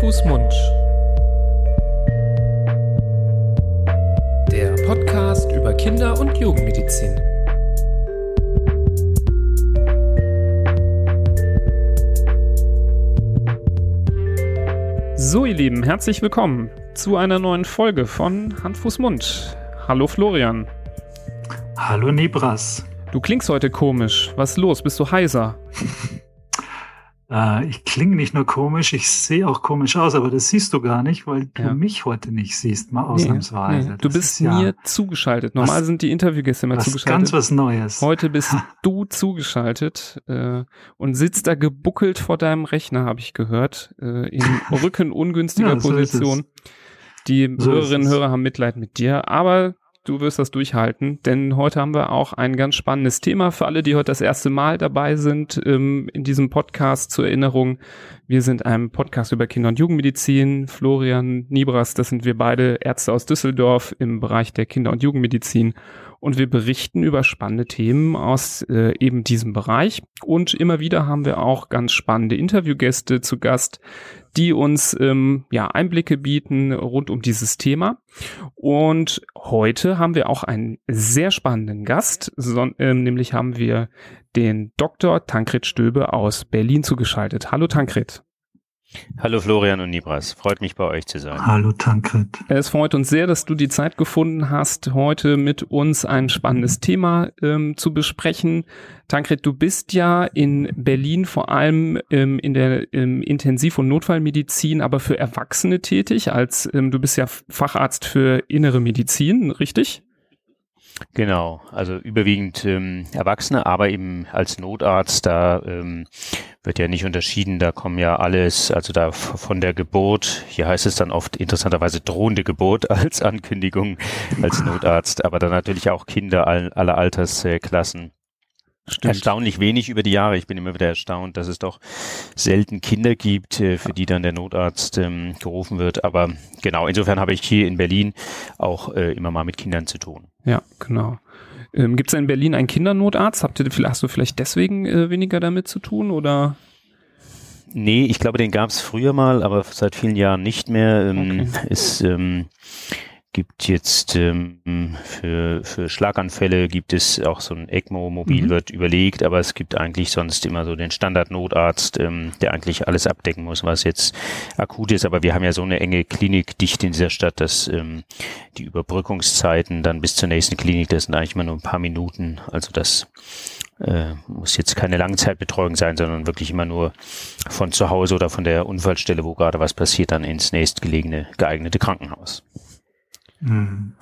Fuß, Mund. Der Podcast über Kinder- und Jugendmedizin. So, ihr Lieben, herzlich willkommen zu einer neuen Folge von Hand, Fuß, Mund. Hallo Florian. Hallo Nebras. Du klingst heute komisch. Was ist los? Bist du heiser? Äh, ich klinge nicht nur komisch, ich sehe auch komisch aus, aber das siehst du gar nicht, weil du ja. mich heute nicht siehst, mal ausnahmsweise. Nee, nee. Du bist mir ja zugeschaltet. Normal was, sind die Interviewgäste immer was zugeschaltet. Ganz was Neues. Heute bist du zugeschaltet äh, und sitzt da gebuckelt vor deinem Rechner, habe ich gehört, äh, in rückenungünstiger ja, so Position. Die so Hörerinnen und Hörer haben Mitleid mit dir, aber du wirst das durchhalten, denn heute haben wir auch ein ganz spannendes Thema für alle, die heute das erste Mal dabei sind ähm, in diesem Podcast zur Erinnerung. Wir sind ein Podcast über Kinder- und Jugendmedizin. Florian Nibras, das sind wir beide Ärzte aus Düsseldorf im Bereich der Kinder- und Jugendmedizin und wir berichten über spannende Themen aus äh, eben diesem Bereich. Und immer wieder haben wir auch ganz spannende Interviewgäste zu Gast, die uns ähm, ja Einblicke bieten rund um dieses Thema. Und heute haben wir auch einen sehr spannenden Gast, so, ähm, nämlich haben wir den Dr. Tankred Stöbe aus Berlin zugeschaltet. Hallo Tankred. Hallo Florian und Nibras, freut mich bei euch zu sein. Hallo Tankred. Es freut uns sehr, dass du die Zeit gefunden hast, heute mit uns ein spannendes Thema ähm, zu besprechen. Tankred, du bist ja in Berlin vor allem ähm, in der ähm, Intensiv- und Notfallmedizin, aber für Erwachsene tätig, als ähm, du bist ja Facharzt für innere Medizin, richtig? Genau, also überwiegend ähm, Erwachsene, aber eben als Notarzt, da ähm, wird ja nicht unterschieden, da kommen ja alles, also da von der Geburt, hier heißt es dann oft interessanterweise drohende Geburt als Ankündigung als Notarzt, aber dann natürlich auch Kinder all, aller Altersklassen. Stimmt. Erstaunlich wenig über die Jahre. Ich bin immer wieder erstaunt, dass es doch selten Kinder gibt, äh, für die dann der Notarzt ähm, gerufen wird. Aber genau, insofern habe ich hier in Berlin auch äh, immer mal mit Kindern zu tun. Ja, genau. Ähm, Gibt es in Berlin einen Kindernotarzt? Habt ihr, hast du vielleicht deswegen äh, weniger damit zu tun oder? Nee, ich glaube, den gab es früher mal, aber seit vielen Jahren nicht mehr. Ähm, okay. Ist ähm, gibt jetzt ähm, für, für Schlaganfälle gibt es auch so ein ECMO-Mobil, mhm. wird überlegt, aber es gibt eigentlich sonst immer so den Standard-Notarzt, ähm, der eigentlich alles abdecken muss, was jetzt akut ist. Aber wir haben ja so eine enge Klinikdichte in dieser Stadt, dass ähm, die Überbrückungszeiten dann bis zur nächsten Klinik, das sind eigentlich immer nur ein paar Minuten. Also das äh, muss jetzt keine Langzeitbetreuung sein, sondern wirklich immer nur von zu Hause oder von der Unfallstelle, wo gerade was passiert, dann ins nächstgelegene geeignete Krankenhaus. Mhm.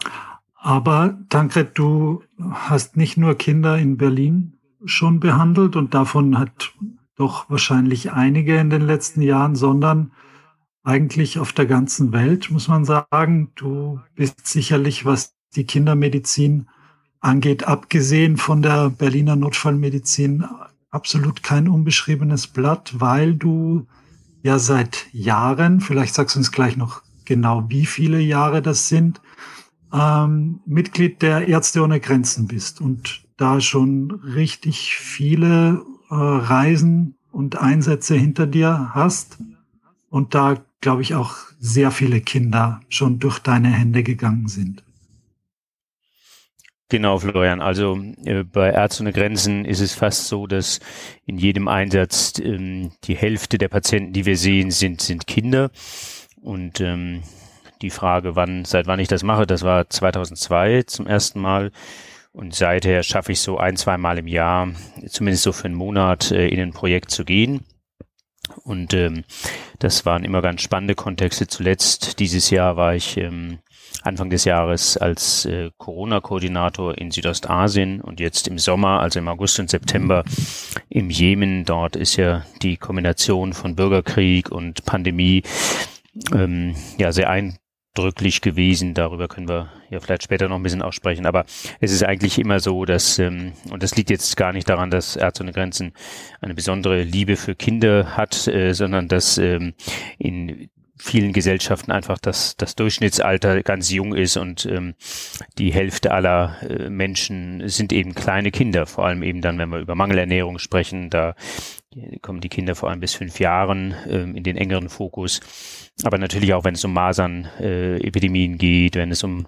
Aber Tankred, du hast nicht nur Kinder in Berlin schon behandelt und davon hat doch wahrscheinlich einige in den letzten Jahren, sondern eigentlich auf der ganzen Welt, muss man sagen. Du bist sicherlich, was die Kindermedizin angeht, abgesehen von der Berliner Notfallmedizin, absolut kein unbeschriebenes Blatt, weil du ja seit Jahren, vielleicht sagst du uns gleich noch genau, wie viele Jahre das sind, ähm, Mitglied der Ärzte ohne Grenzen bist und da schon richtig viele äh, Reisen und Einsätze hinter dir hast und da, glaube ich, auch sehr viele Kinder schon durch deine Hände gegangen sind. Genau, Florian. Also äh, bei Ärzte ohne Grenzen ist es fast so, dass in jedem Einsatz ähm, die Hälfte der Patienten, die wir sehen, sind, sind Kinder. Und ähm, die Frage, wann, seit wann ich das mache, das war 2002 zum ersten Mal. Und seither schaffe ich so ein, zwei Mal im Jahr, zumindest so für einen Monat, äh, in ein Projekt zu gehen. Und ähm, das waren immer ganz spannende Kontexte. Zuletzt dieses Jahr war ich ähm, Anfang des Jahres als äh, Corona-Koordinator in Südostasien und jetzt im Sommer, also im August und September im Jemen. Dort ist ja die Kombination von Bürgerkrieg und Pandemie ähm, ja sehr ein, drücklich gewesen. Darüber können wir ja vielleicht später noch ein bisschen aussprechen. Aber es ist eigentlich immer so, dass, ähm, und das liegt jetzt gar nicht daran, dass Ärzte ohne Grenzen eine besondere Liebe für Kinder hat, äh, sondern dass ähm, in vielen Gesellschaften einfach das, das Durchschnittsalter ganz jung ist und ähm, die Hälfte aller äh, Menschen sind eben kleine Kinder, vor allem eben dann, wenn wir über Mangelernährung sprechen, da kommen die Kinder vor allem bis fünf Jahren ähm, in den engeren Fokus. Aber natürlich auch, wenn es um Masern-Epidemien äh, geht, wenn es um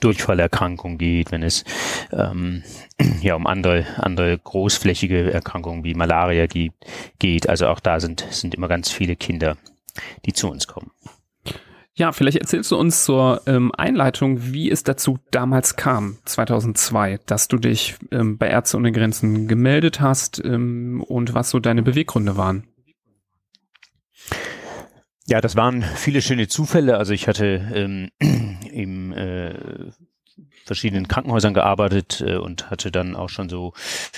Durchfallerkrankungen geht, wenn es ähm, ja um andere andere großflächige Erkrankungen wie Malaria geht, geht. Also auch da sind sind immer ganz viele Kinder die zu uns kommen. Ja, vielleicht erzählst du uns zur ähm, Einleitung, wie es dazu damals kam, 2002, dass du dich ähm, bei Ärzte ohne Grenzen gemeldet hast ähm, und was so deine Beweggründe waren. Ja, das waren viele schöne Zufälle. Also ich hatte ähm, im äh, verschiedenen Krankenhäusern gearbeitet äh, und hatte dann auch schon so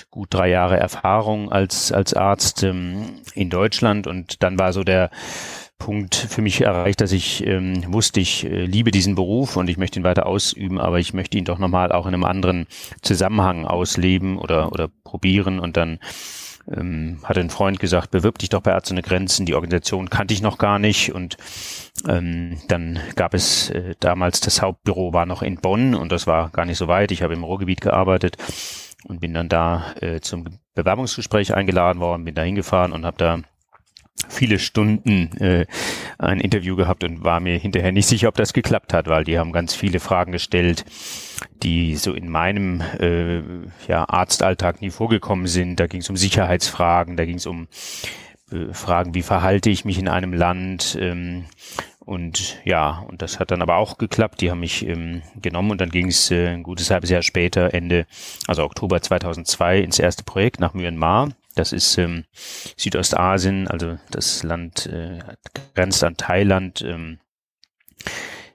gut drei Jahre Erfahrung als als Arzt ähm, in Deutschland und dann war so der Punkt für mich erreicht, dass ich ähm, wusste, ich äh, liebe diesen Beruf und ich möchte ihn weiter ausüben, aber ich möchte ihn doch nochmal auch in einem anderen Zusammenhang ausleben oder, oder probieren und dann ähm, hatte ein Freund gesagt, bewirb dich doch bei Ärzte ohne Grenzen. Die Organisation kannte ich noch gar nicht und ähm, dann gab es äh, damals das Hauptbüro war noch in Bonn und das war gar nicht so weit. Ich habe im Ruhrgebiet gearbeitet und bin dann da äh, zum Bewerbungsgespräch eingeladen worden, bin da hingefahren und habe da viele Stunden äh, ein Interview gehabt und war mir hinterher nicht sicher, ob das geklappt hat, weil die haben ganz viele Fragen gestellt, die so in meinem äh, ja, Arztalltag nie vorgekommen sind. Da ging es um Sicherheitsfragen, da ging es um äh, Fragen, wie verhalte ich mich in einem Land. Ähm, und ja, und das hat dann aber auch geklappt. Die haben mich ähm, genommen und dann ging es äh, ein gutes halbes Jahr später, Ende, also Oktober 2002, ins erste Projekt nach Myanmar. Das ist ähm, Südostasien, also das Land äh, grenzt an Thailand. Ähm,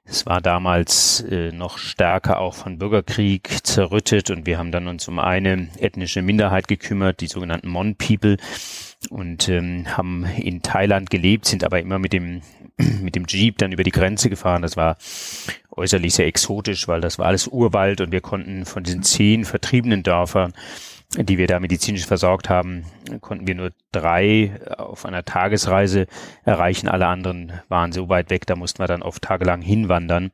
es war damals äh, noch stärker auch von Bürgerkrieg zerrüttet und wir haben dann uns um eine ethnische Minderheit gekümmert, die sogenannten Mon People und ähm, haben in Thailand gelebt, sind aber immer mit dem mit dem Jeep dann über die Grenze gefahren. Das war äußerlich sehr exotisch, weil das war alles Urwald und wir konnten von diesen zehn vertriebenen Dörfern die wir da medizinisch versorgt haben, konnten wir nur drei auf einer Tagesreise erreichen. Alle anderen waren so weit weg, da mussten wir dann oft tagelang hinwandern.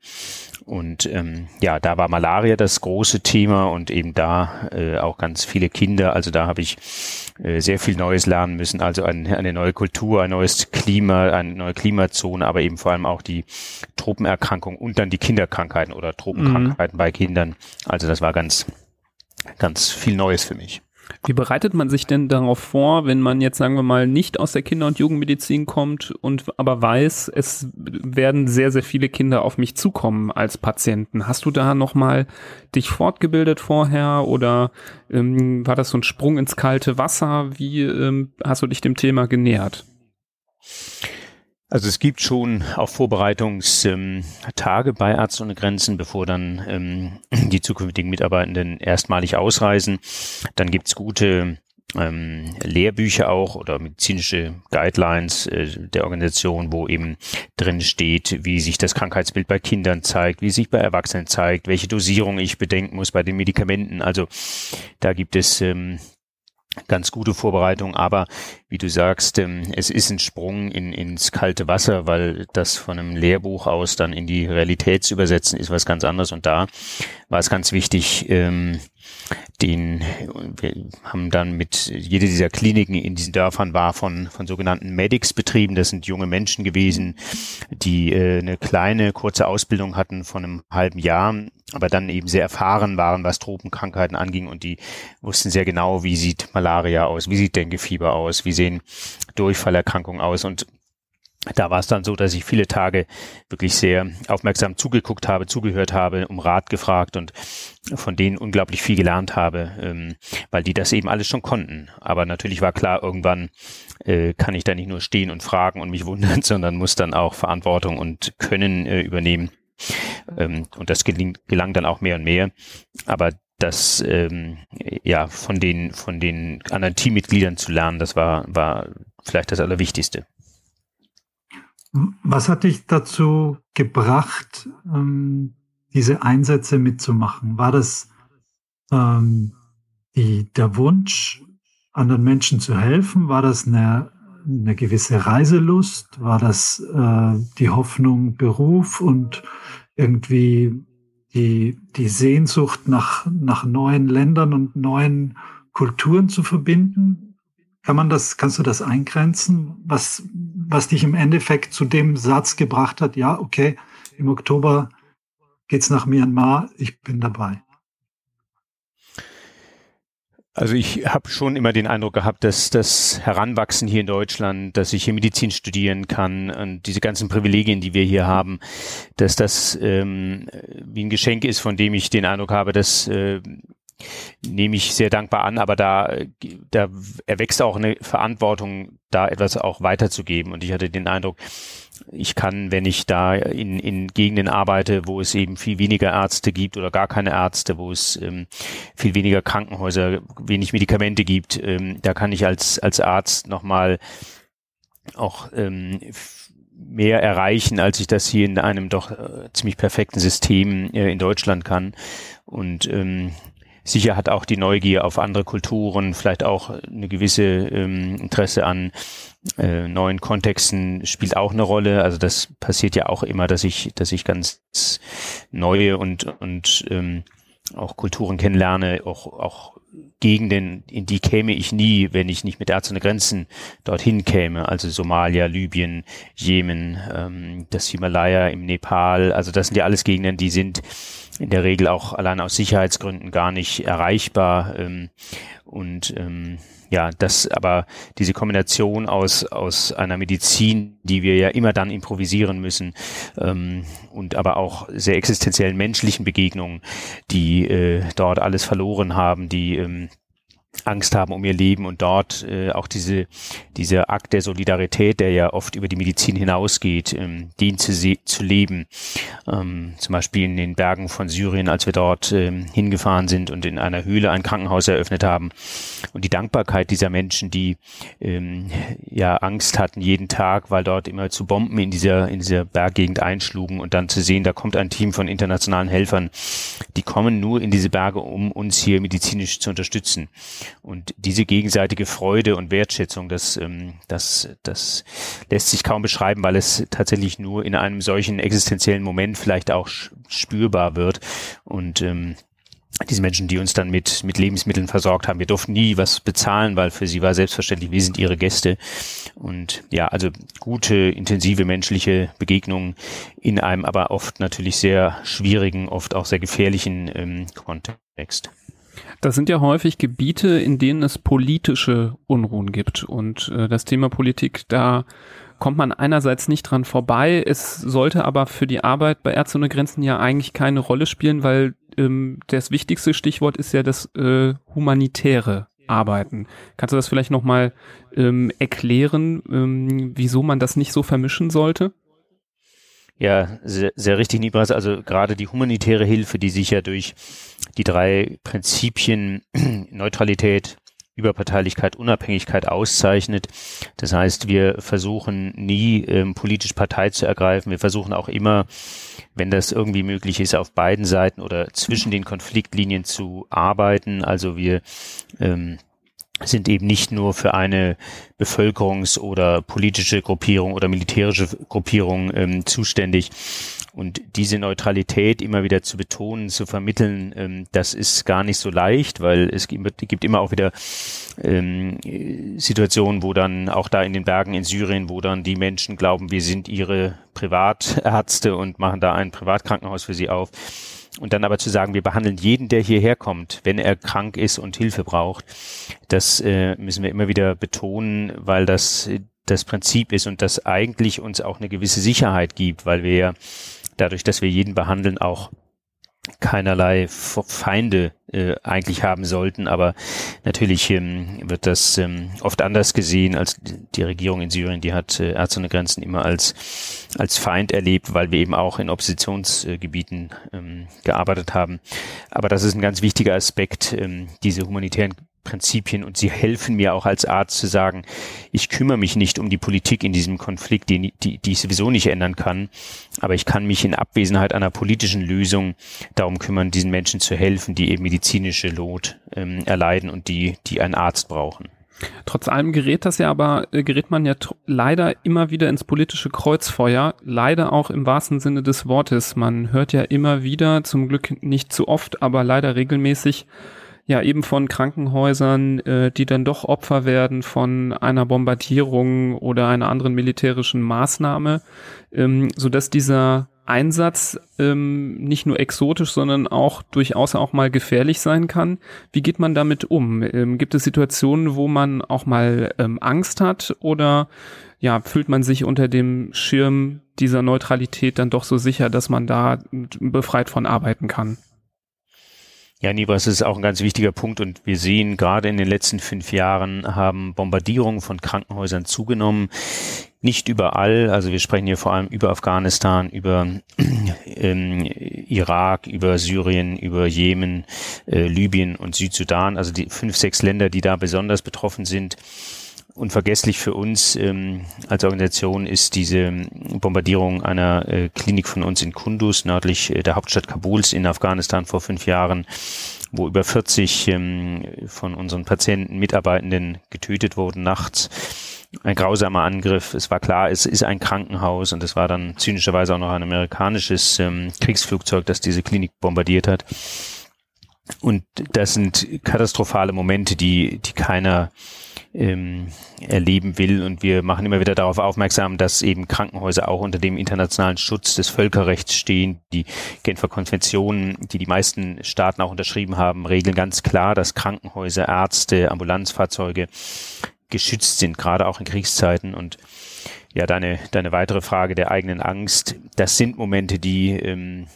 Und ähm, ja, da war Malaria das große Thema und eben da äh, auch ganz viele Kinder. Also da habe ich äh, sehr viel Neues lernen müssen. Also ein, eine neue Kultur, ein neues Klima, eine neue Klimazone, aber eben vor allem auch die Tropenerkrankung und dann die Kinderkrankheiten oder Tropenkrankheiten mhm. bei Kindern. Also das war ganz ganz viel Neues für mich. Wie bereitet man sich denn darauf vor, wenn man jetzt, sagen wir mal, nicht aus der Kinder- und Jugendmedizin kommt und aber weiß, es werden sehr, sehr viele Kinder auf mich zukommen als Patienten? Hast du da nochmal dich fortgebildet vorher oder ähm, war das so ein Sprung ins kalte Wasser? Wie ähm, hast du dich dem Thema genähert? Also es gibt schon auch Vorbereitungstage ähm, bei Ärzte ohne Grenzen, bevor dann ähm, die zukünftigen Mitarbeitenden erstmalig ausreisen. Dann gibt's gute ähm, Lehrbücher auch oder medizinische Guidelines äh, der Organisation, wo eben drin steht, wie sich das Krankheitsbild bei Kindern zeigt, wie sich bei Erwachsenen zeigt, welche Dosierung ich bedenken muss bei den Medikamenten. Also da gibt es ähm, ganz gute Vorbereitung, aber wie du sagst, ähm, es ist ein Sprung in, ins kalte Wasser, weil das von einem Lehrbuch aus dann in die Realität zu übersetzen ist was ganz anderes. Und da war es ganz wichtig, ähm, den, wir haben dann mit jede dieser Kliniken in diesen Dörfern war von, von sogenannten Medics betrieben. Das sind junge Menschen gewesen, die äh, eine kleine, kurze Ausbildung hatten von einem halben Jahr, aber dann eben sehr erfahren waren, was Tropenkrankheiten anging und die wussten sehr genau, wie sieht Malaria aus, wie sieht Denguefieber aus, wie sehen Durchfallerkrankungen aus und da war es dann so, dass ich viele Tage wirklich sehr aufmerksam zugeguckt habe, zugehört habe, um Rat gefragt und von denen unglaublich viel gelernt habe, ähm, weil die das eben alles schon konnten. Aber natürlich war klar, irgendwann äh, kann ich da nicht nur stehen und fragen und mich wundern, sondern muss dann auch Verantwortung und Können äh, übernehmen. Ähm, und das geling, gelang dann auch mehr und mehr. Aber das ähm, ja von den von den anderen Teammitgliedern zu lernen, das war war vielleicht das Allerwichtigste. Was hat dich dazu gebracht, ähm, diese Einsätze mitzumachen? War das ähm, die, der Wunsch, anderen Menschen zu helfen? War das eine eine gewisse Reiselust? War das äh, die Hoffnung, Beruf und irgendwie die, die Sehnsucht nach, nach neuen Ländern und neuen Kulturen zu verbinden? Kann man das, kannst du das eingrenzen, was, was dich im Endeffekt zu dem Satz gebracht hat, ja, okay, im Oktober geht's nach Myanmar, ich bin dabei? Also ich habe schon immer den Eindruck gehabt, dass das Heranwachsen hier in Deutschland, dass ich hier Medizin studieren kann und diese ganzen Privilegien, die wir hier haben, dass das ähm, wie ein Geschenk ist, von dem ich den Eindruck habe, dass äh, nehme ich sehr dankbar an, aber da, da erwächst auch eine Verantwortung, da etwas auch weiterzugeben. Und ich hatte den Eindruck, ich kann, wenn ich da in, in Gegenden arbeite, wo es eben viel weniger Ärzte gibt oder gar keine Ärzte, wo es ähm, viel weniger Krankenhäuser, wenig Medikamente gibt, ähm, da kann ich als, als Arzt nochmal auch ähm, mehr erreichen, als ich das hier in einem doch äh, ziemlich perfekten System äh, in Deutschland kann. Und ähm, Sicher hat auch die Neugier auf andere Kulturen, vielleicht auch eine gewisse ähm, Interesse an äh, neuen Kontexten spielt auch eine Rolle. Also das passiert ja auch immer, dass ich, dass ich ganz neue und und ähm, auch Kulturen kennenlerne, auch auch Gegenden, in die käme ich nie, wenn ich nicht mit Ärzte ohne Grenzen dorthin käme. Also Somalia, Libyen, Jemen, ähm, das Himalaya im Nepal. Also das sind ja alles Gegenden, die sind in der Regel auch allein aus Sicherheitsgründen gar nicht erreichbar. Ähm, und ähm, ja, das aber diese Kombination aus, aus einer Medizin, die wir ja immer dann improvisieren müssen, ähm, und aber auch sehr existenziellen menschlichen Begegnungen, die äh, dort alles verloren haben, die ähm, Angst haben um ihr Leben und dort äh, auch diese dieser Akt der Solidarität, der ja oft über die Medizin hinausgeht, ähm, den zu, zu leben. Ähm, zum Beispiel in den Bergen von Syrien, als wir dort ähm, hingefahren sind und in einer Höhle ein Krankenhaus eröffnet haben und die Dankbarkeit dieser Menschen, die ähm, ja Angst hatten jeden Tag, weil dort immer zu Bomben in dieser in dieser Berggegend einschlugen und dann zu sehen, da kommt ein Team von internationalen Helfern, die kommen nur in diese Berge, um uns hier medizinisch zu unterstützen. Und diese gegenseitige Freude und Wertschätzung, das, ähm, das, das lässt sich kaum beschreiben, weil es tatsächlich nur in einem solchen existenziellen Moment vielleicht auch spürbar wird. Und ähm, diese Menschen, die uns dann mit, mit Lebensmitteln versorgt haben, wir durften nie was bezahlen, weil für sie war selbstverständlich, wir sind ihre Gäste. Und ja, also gute, intensive menschliche Begegnungen in einem aber oft natürlich sehr schwierigen, oft auch sehr gefährlichen ähm, Kontext. Das sind ja häufig Gebiete, in denen es politische Unruhen gibt. Und äh, das Thema Politik, da kommt man einerseits nicht dran vorbei. Es sollte aber für die Arbeit bei Ärzte ohne Grenzen ja eigentlich keine Rolle spielen, weil ähm, das wichtigste Stichwort ist ja das äh, humanitäre Arbeiten. Kannst du das vielleicht nochmal ähm, erklären, ähm, wieso man das nicht so vermischen sollte? Ja, sehr, sehr richtig, Nibras. Also gerade die humanitäre Hilfe, die sich ja durch die drei Prinzipien Neutralität, Überparteilichkeit, Unabhängigkeit auszeichnet. Das heißt, wir versuchen nie ähm, politisch Partei zu ergreifen. Wir versuchen auch immer, wenn das irgendwie möglich ist, auf beiden Seiten oder zwischen den Konfliktlinien zu arbeiten. Also wir ähm, sind eben nicht nur für eine Bevölkerungs- oder politische Gruppierung oder militärische Gruppierung ähm, zuständig. Und diese Neutralität immer wieder zu betonen, zu vermitteln, ähm, das ist gar nicht so leicht, weil es gibt, gibt immer auch wieder ähm, Situationen, wo dann auch da in den Bergen in Syrien, wo dann die Menschen glauben, wir sind ihre Privatärzte und machen da ein Privatkrankenhaus für sie auf und dann aber zu sagen, wir behandeln jeden, der hierher kommt, wenn er krank ist und Hilfe braucht, das äh, müssen wir immer wieder betonen, weil das das Prinzip ist und das eigentlich uns auch eine gewisse Sicherheit gibt, weil wir ja dadurch, dass wir jeden behandeln, auch keinerlei Feinde äh, eigentlich haben sollten, aber natürlich ähm, wird das ähm, oft anders gesehen als die Regierung in Syrien, die hat äh, Ärzte ohne Grenzen immer als als Feind erlebt, weil wir eben auch in Oppositionsgebieten ähm, gearbeitet haben. Aber das ist ein ganz wichtiger Aspekt, ähm, diese humanitären Prinzipien und sie helfen mir auch als Arzt zu sagen, ich kümmere mich nicht um die Politik in diesem Konflikt, die, die, die ich sowieso nicht ändern kann, aber ich kann mich in Abwesenheit einer politischen Lösung darum kümmern, diesen Menschen zu helfen, die eben medizinische Lot ähm, erleiden und die, die einen Arzt brauchen. Trotz allem gerät das ja aber, äh, gerät man ja leider immer wieder ins politische Kreuzfeuer, leider auch im wahrsten Sinne des Wortes. Man hört ja immer wieder, zum Glück nicht zu oft, aber leider regelmäßig, ja eben von Krankenhäusern, äh, die dann doch Opfer werden von einer Bombardierung oder einer anderen militärischen Maßnahme, ähm, so dass dieser Einsatz ähm, nicht nur exotisch, sondern auch durchaus auch mal gefährlich sein kann. Wie geht man damit um? Ähm, gibt es Situationen, wo man auch mal ähm, Angst hat oder ja, fühlt man sich unter dem Schirm dieser Neutralität dann doch so sicher, dass man da befreit von arbeiten kann? Ja, Nibras ist auch ein ganz wichtiger Punkt und wir sehen gerade in den letzten fünf Jahren haben Bombardierungen von Krankenhäusern zugenommen. Nicht überall, also wir sprechen hier vor allem über Afghanistan, über ähm, Irak, über Syrien, über Jemen, äh, Libyen und Südsudan, also die fünf, sechs Länder, die da besonders betroffen sind unvergesslich für uns ähm, als Organisation ist diese Bombardierung einer äh, Klinik von uns in Kunduz, nördlich äh, der Hauptstadt Kabuls in Afghanistan vor fünf Jahren, wo über 40 ähm, von unseren Patienten, Mitarbeitenden getötet wurden nachts. Ein grausamer Angriff. Es war klar, es ist ein Krankenhaus und es war dann zynischerweise auch noch ein amerikanisches ähm, Kriegsflugzeug, das diese Klinik bombardiert hat. Und das sind katastrophale Momente, die, die keiner ähm, erleben will. Und wir machen immer wieder darauf aufmerksam, dass eben Krankenhäuser auch unter dem internationalen Schutz des Völkerrechts stehen. Die Genfer Konventionen, die die meisten Staaten auch unterschrieben haben, regeln ganz klar, dass Krankenhäuser, Ärzte, Ambulanzfahrzeuge geschützt sind, gerade auch in Kriegszeiten. Und ja, deine, deine weitere Frage der eigenen Angst, das sind Momente, die ähm,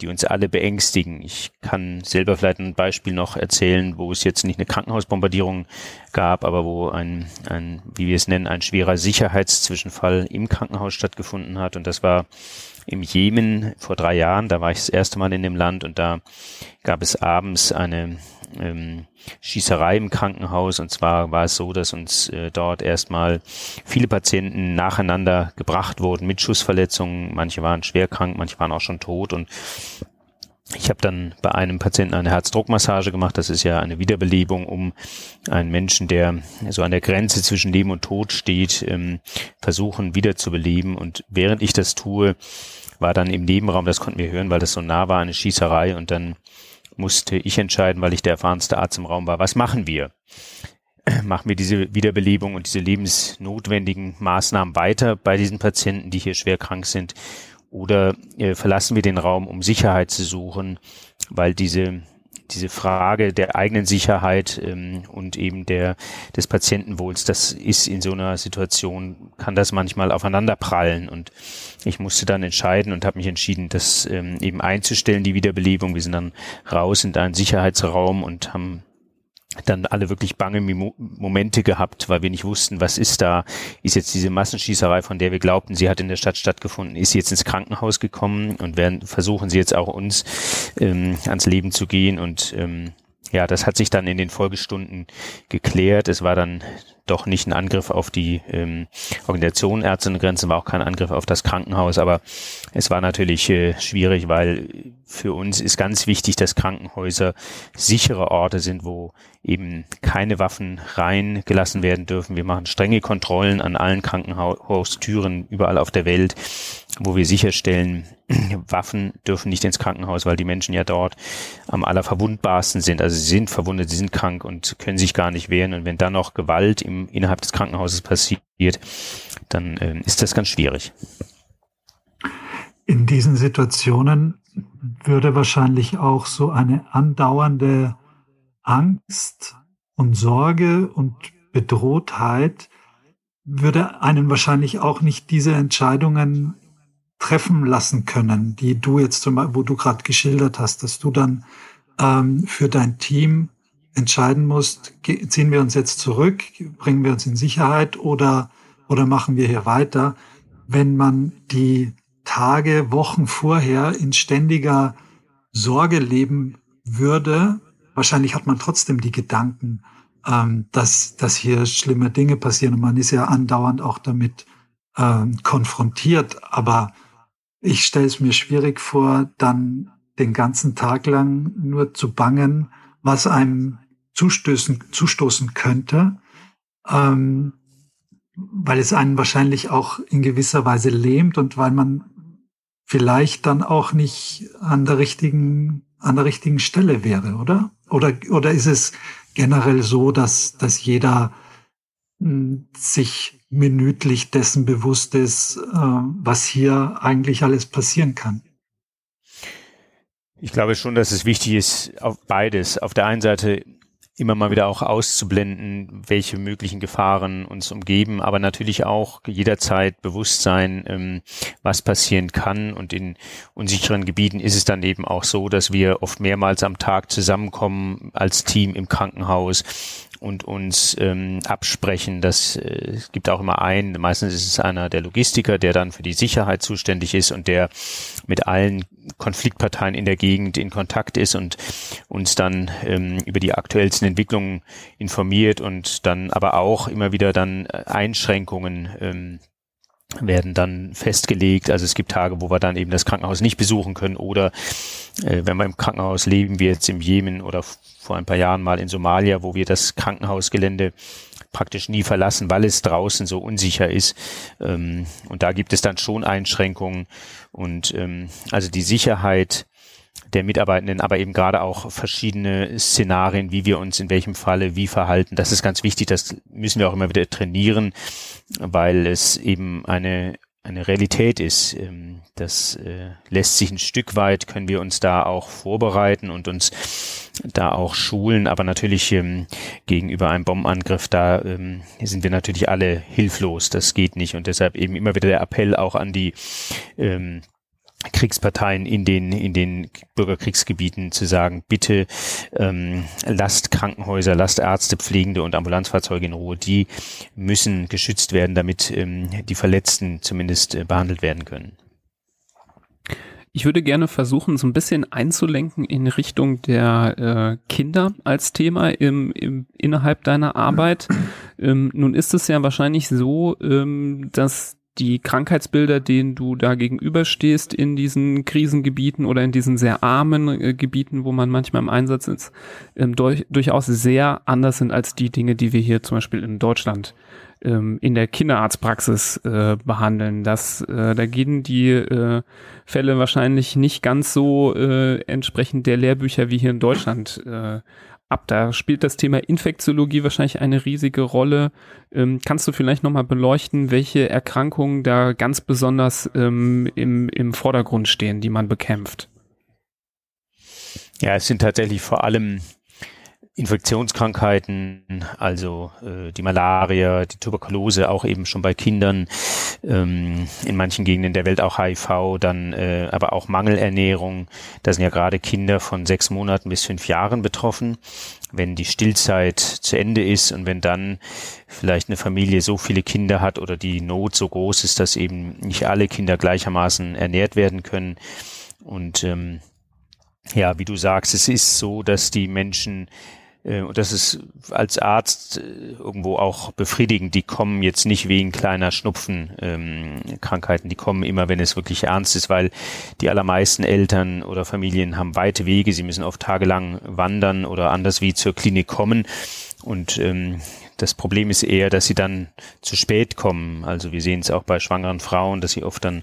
die uns alle beängstigen. Ich kann selber vielleicht ein Beispiel noch erzählen, wo es jetzt nicht eine Krankenhausbombardierung gab, aber wo ein, ein wie wir es nennen, ein schwerer Sicherheitszwischenfall im Krankenhaus stattgefunden hat. Und das war im Jemen vor drei Jahren. Da war ich das erste Mal in dem Land und da gab es abends eine ähm, Schießerei im Krankenhaus. Und zwar war es so, dass uns äh, dort erstmal viele Patienten nacheinander gebracht wurden mit Schussverletzungen. Manche waren schwer krank, manche waren auch schon tot. Und ich habe dann bei einem Patienten eine Herzdruckmassage gemacht. Das ist ja eine Wiederbelebung, um einen Menschen, der so an der Grenze zwischen Leben und Tod steht, ähm, versuchen wiederzubeleben. Und während ich das tue, war dann im Nebenraum, das konnten wir hören, weil das so nah war, eine Schießerei und dann musste ich entscheiden, weil ich der erfahrenste Arzt im Raum war, was machen wir? Machen wir diese Wiederbelebung und diese lebensnotwendigen Maßnahmen weiter bei diesen Patienten, die hier schwer krank sind? Oder äh, verlassen wir den Raum, um Sicherheit zu suchen, weil diese diese Frage der eigenen Sicherheit ähm, und eben der des Patientenwohls, das ist in so einer Situation, kann das manchmal aufeinander prallen. Und ich musste dann entscheiden und habe mich entschieden, das ähm, eben einzustellen, die Wiederbelebung. Wir sind dann raus in einen Sicherheitsraum und haben dann alle wirklich bange Momente gehabt, weil wir nicht wussten, was ist da? Ist jetzt diese Massenschießerei, von der wir glaubten, sie hat in der Stadt stattgefunden, ist jetzt ins Krankenhaus gekommen und werden versuchen sie jetzt auch uns ähm, ans Leben zu gehen und ähm, ja, das hat sich dann in den Folgestunden geklärt. Es war dann doch nicht ein Angriff auf die ähm, Organisation Ärzte Grenzen, war auch kein Angriff auf das Krankenhaus, aber es war natürlich äh, schwierig, weil für uns ist ganz wichtig, dass Krankenhäuser sichere Orte sind, wo eben keine Waffen reingelassen werden dürfen. Wir machen strenge Kontrollen an allen Krankenhaustüren überall auf der Welt, wo wir sicherstellen, Waffen dürfen nicht ins Krankenhaus, weil die Menschen ja dort am allerverwundbarsten sind. Also sie sind verwundet, sie sind krank und können sich gar nicht wehren. Und wenn dann noch Gewalt im, innerhalb des Krankenhauses passiert, dann äh, ist das ganz schwierig. In diesen Situationen würde wahrscheinlich auch so eine andauernde Angst und Sorge und Bedrohtheit würde einen wahrscheinlich auch nicht diese Entscheidungen treffen lassen können, die du jetzt zum wo du gerade geschildert hast, dass du dann ähm, für dein Team entscheiden musst, ziehen wir uns jetzt zurück, bringen wir uns in Sicherheit oder, oder machen wir hier weiter, wenn man die Tage, Wochen vorher in ständiger Sorge leben würde, wahrscheinlich hat man trotzdem die Gedanken, ähm, dass, dass hier schlimme Dinge passieren und man ist ja andauernd auch damit ähm, konfrontiert. Aber ich stelle es mir schwierig vor, dann den ganzen Tag lang nur zu bangen, was einem zustoßen, zustoßen könnte. ähm, weil es einen wahrscheinlich auch in gewisser Weise lähmt und weil man vielleicht dann auch nicht an der richtigen, an der richtigen Stelle wäre, oder? Oder, oder ist es generell so, dass, dass jeder hm, sich minütlich dessen bewusst ist, äh, was hier eigentlich alles passieren kann? Ich glaube schon, dass es wichtig ist, auf beides. Auf der einen Seite immer mal wieder auch auszublenden, welche möglichen Gefahren uns umgeben, aber natürlich auch jederzeit bewusst sein, ähm, was passieren kann. Und in unsicheren Gebieten ist es dann eben auch so, dass wir oft mehrmals am Tag zusammenkommen als Team im Krankenhaus und uns ähm, absprechen. Das äh, gibt auch immer einen, meistens ist es einer der Logistiker, der dann für die Sicherheit zuständig ist und der mit allen Konfliktparteien in der Gegend in Kontakt ist und uns dann ähm, über die aktuellsten Entwicklungen informiert und dann aber auch immer wieder dann äh, Einschränkungen ähm, werden dann festgelegt. Also es gibt Tage, wo wir dann eben das Krankenhaus nicht besuchen können oder äh, wenn wir im Krankenhaus leben, wie jetzt im Jemen oder vor ein paar Jahren mal in Somalia, wo wir das Krankenhausgelände praktisch nie verlassen, weil es draußen so unsicher ist. Ähm, und da gibt es dann schon Einschränkungen. Und ähm, also die Sicherheit der Mitarbeitenden, aber eben gerade auch verschiedene Szenarien, wie wir uns in welchem Falle wie verhalten. Das ist ganz wichtig. Das müssen wir auch immer wieder trainieren, weil es eben eine eine Realität ist. Ähm, das äh, lässt sich ein Stück weit, können wir uns da auch vorbereiten und uns da auch schulen, aber natürlich ähm, gegenüber einem Bombenangriff, da ähm, sind wir natürlich alle hilflos, das geht nicht und deshalb eben immer wieder der Appell auch an die Kriegsparteien in den in den Bürgerkriegsgebieten zu sagen, bitte ähm, lasst Krankenhäuser, lasst Ärzte, Pflegende und Ambulanzfahrzeuge in Ruhe. Die müssen geschützt werden, damit ähm, die Verletzten zumindest äh, behandelt werden können. Ich würde gerne versuchen, so ein bisschen einzulenken in Richtung der äh, Kinder als Thema im, im, innerhalb deiner Arbeit. Ähm, nun ist es ja wahrscheinlich so, ähm, dass die Krankheitsbilder, denen du da gegenüberstehst in diesen Krisengebieten oder in diesen sehr armen äh, Gebieten, wo man manchmal im Einsatz ist, ähm, durch, durchaus sehr anders sind als die Dinge, die wir hier zum Beispiel in Deutschland ähm, in der Kinderarztpraxis äh, behandeln. Das, äh, da gehen die äh, Fälle wahrscheinlich nicht ganz so äh, entsprechend der Lehrbücher wie hier in Deutschland äh, ab. Da spielt das Thema Infektiologie wahrscheinlich eine riesige Rolle. Ähm, kannst du vielleicht nochmal beleuchten, welche Erkrankungen da ganz besonders ähm, im, im Vordergrund stehen, die man bekämpft? Ja, es sind tatsächlich vor allem Infektionskrankheiten, also äh, die Malaria, die Tuberkulose, auch eben schon bei Kindern, ähm, in manchen Gegenden der Welt auch HIV, dann äh, aber auch Mangelernährung. Da sind ja gerade Kinder von sechs Monaten bis fünf Jahren betroffen. Wenn die Stillzeit zu Ende ist und wenn dann vielleicht eine Familie so viele Kinder hat oder die Not so groß ist, dass eben nicht alle Kinder gleichermaßen ernährt werden können. Und ähm, ja, wie du sagst, es ist so, dass die Menschen und das ist als Arzt äh, irgendwo auch befriedigend. Die kommen jetzt nicht wegen kleiner Schnupfenkrankheiten, ähm, die kommen immer, wenn es wirklich ernst ist, weil die allermeisten Eltern oder Familien haben weite Wege. Sie müssen oft tagelang wandern oder anders wie zur Klinik kommen. Und ähm, das Problem ist eher, dass sie dann zu spät kommen. Also wir sehen es auch bei schwangeren Frauen, dass sie oft dann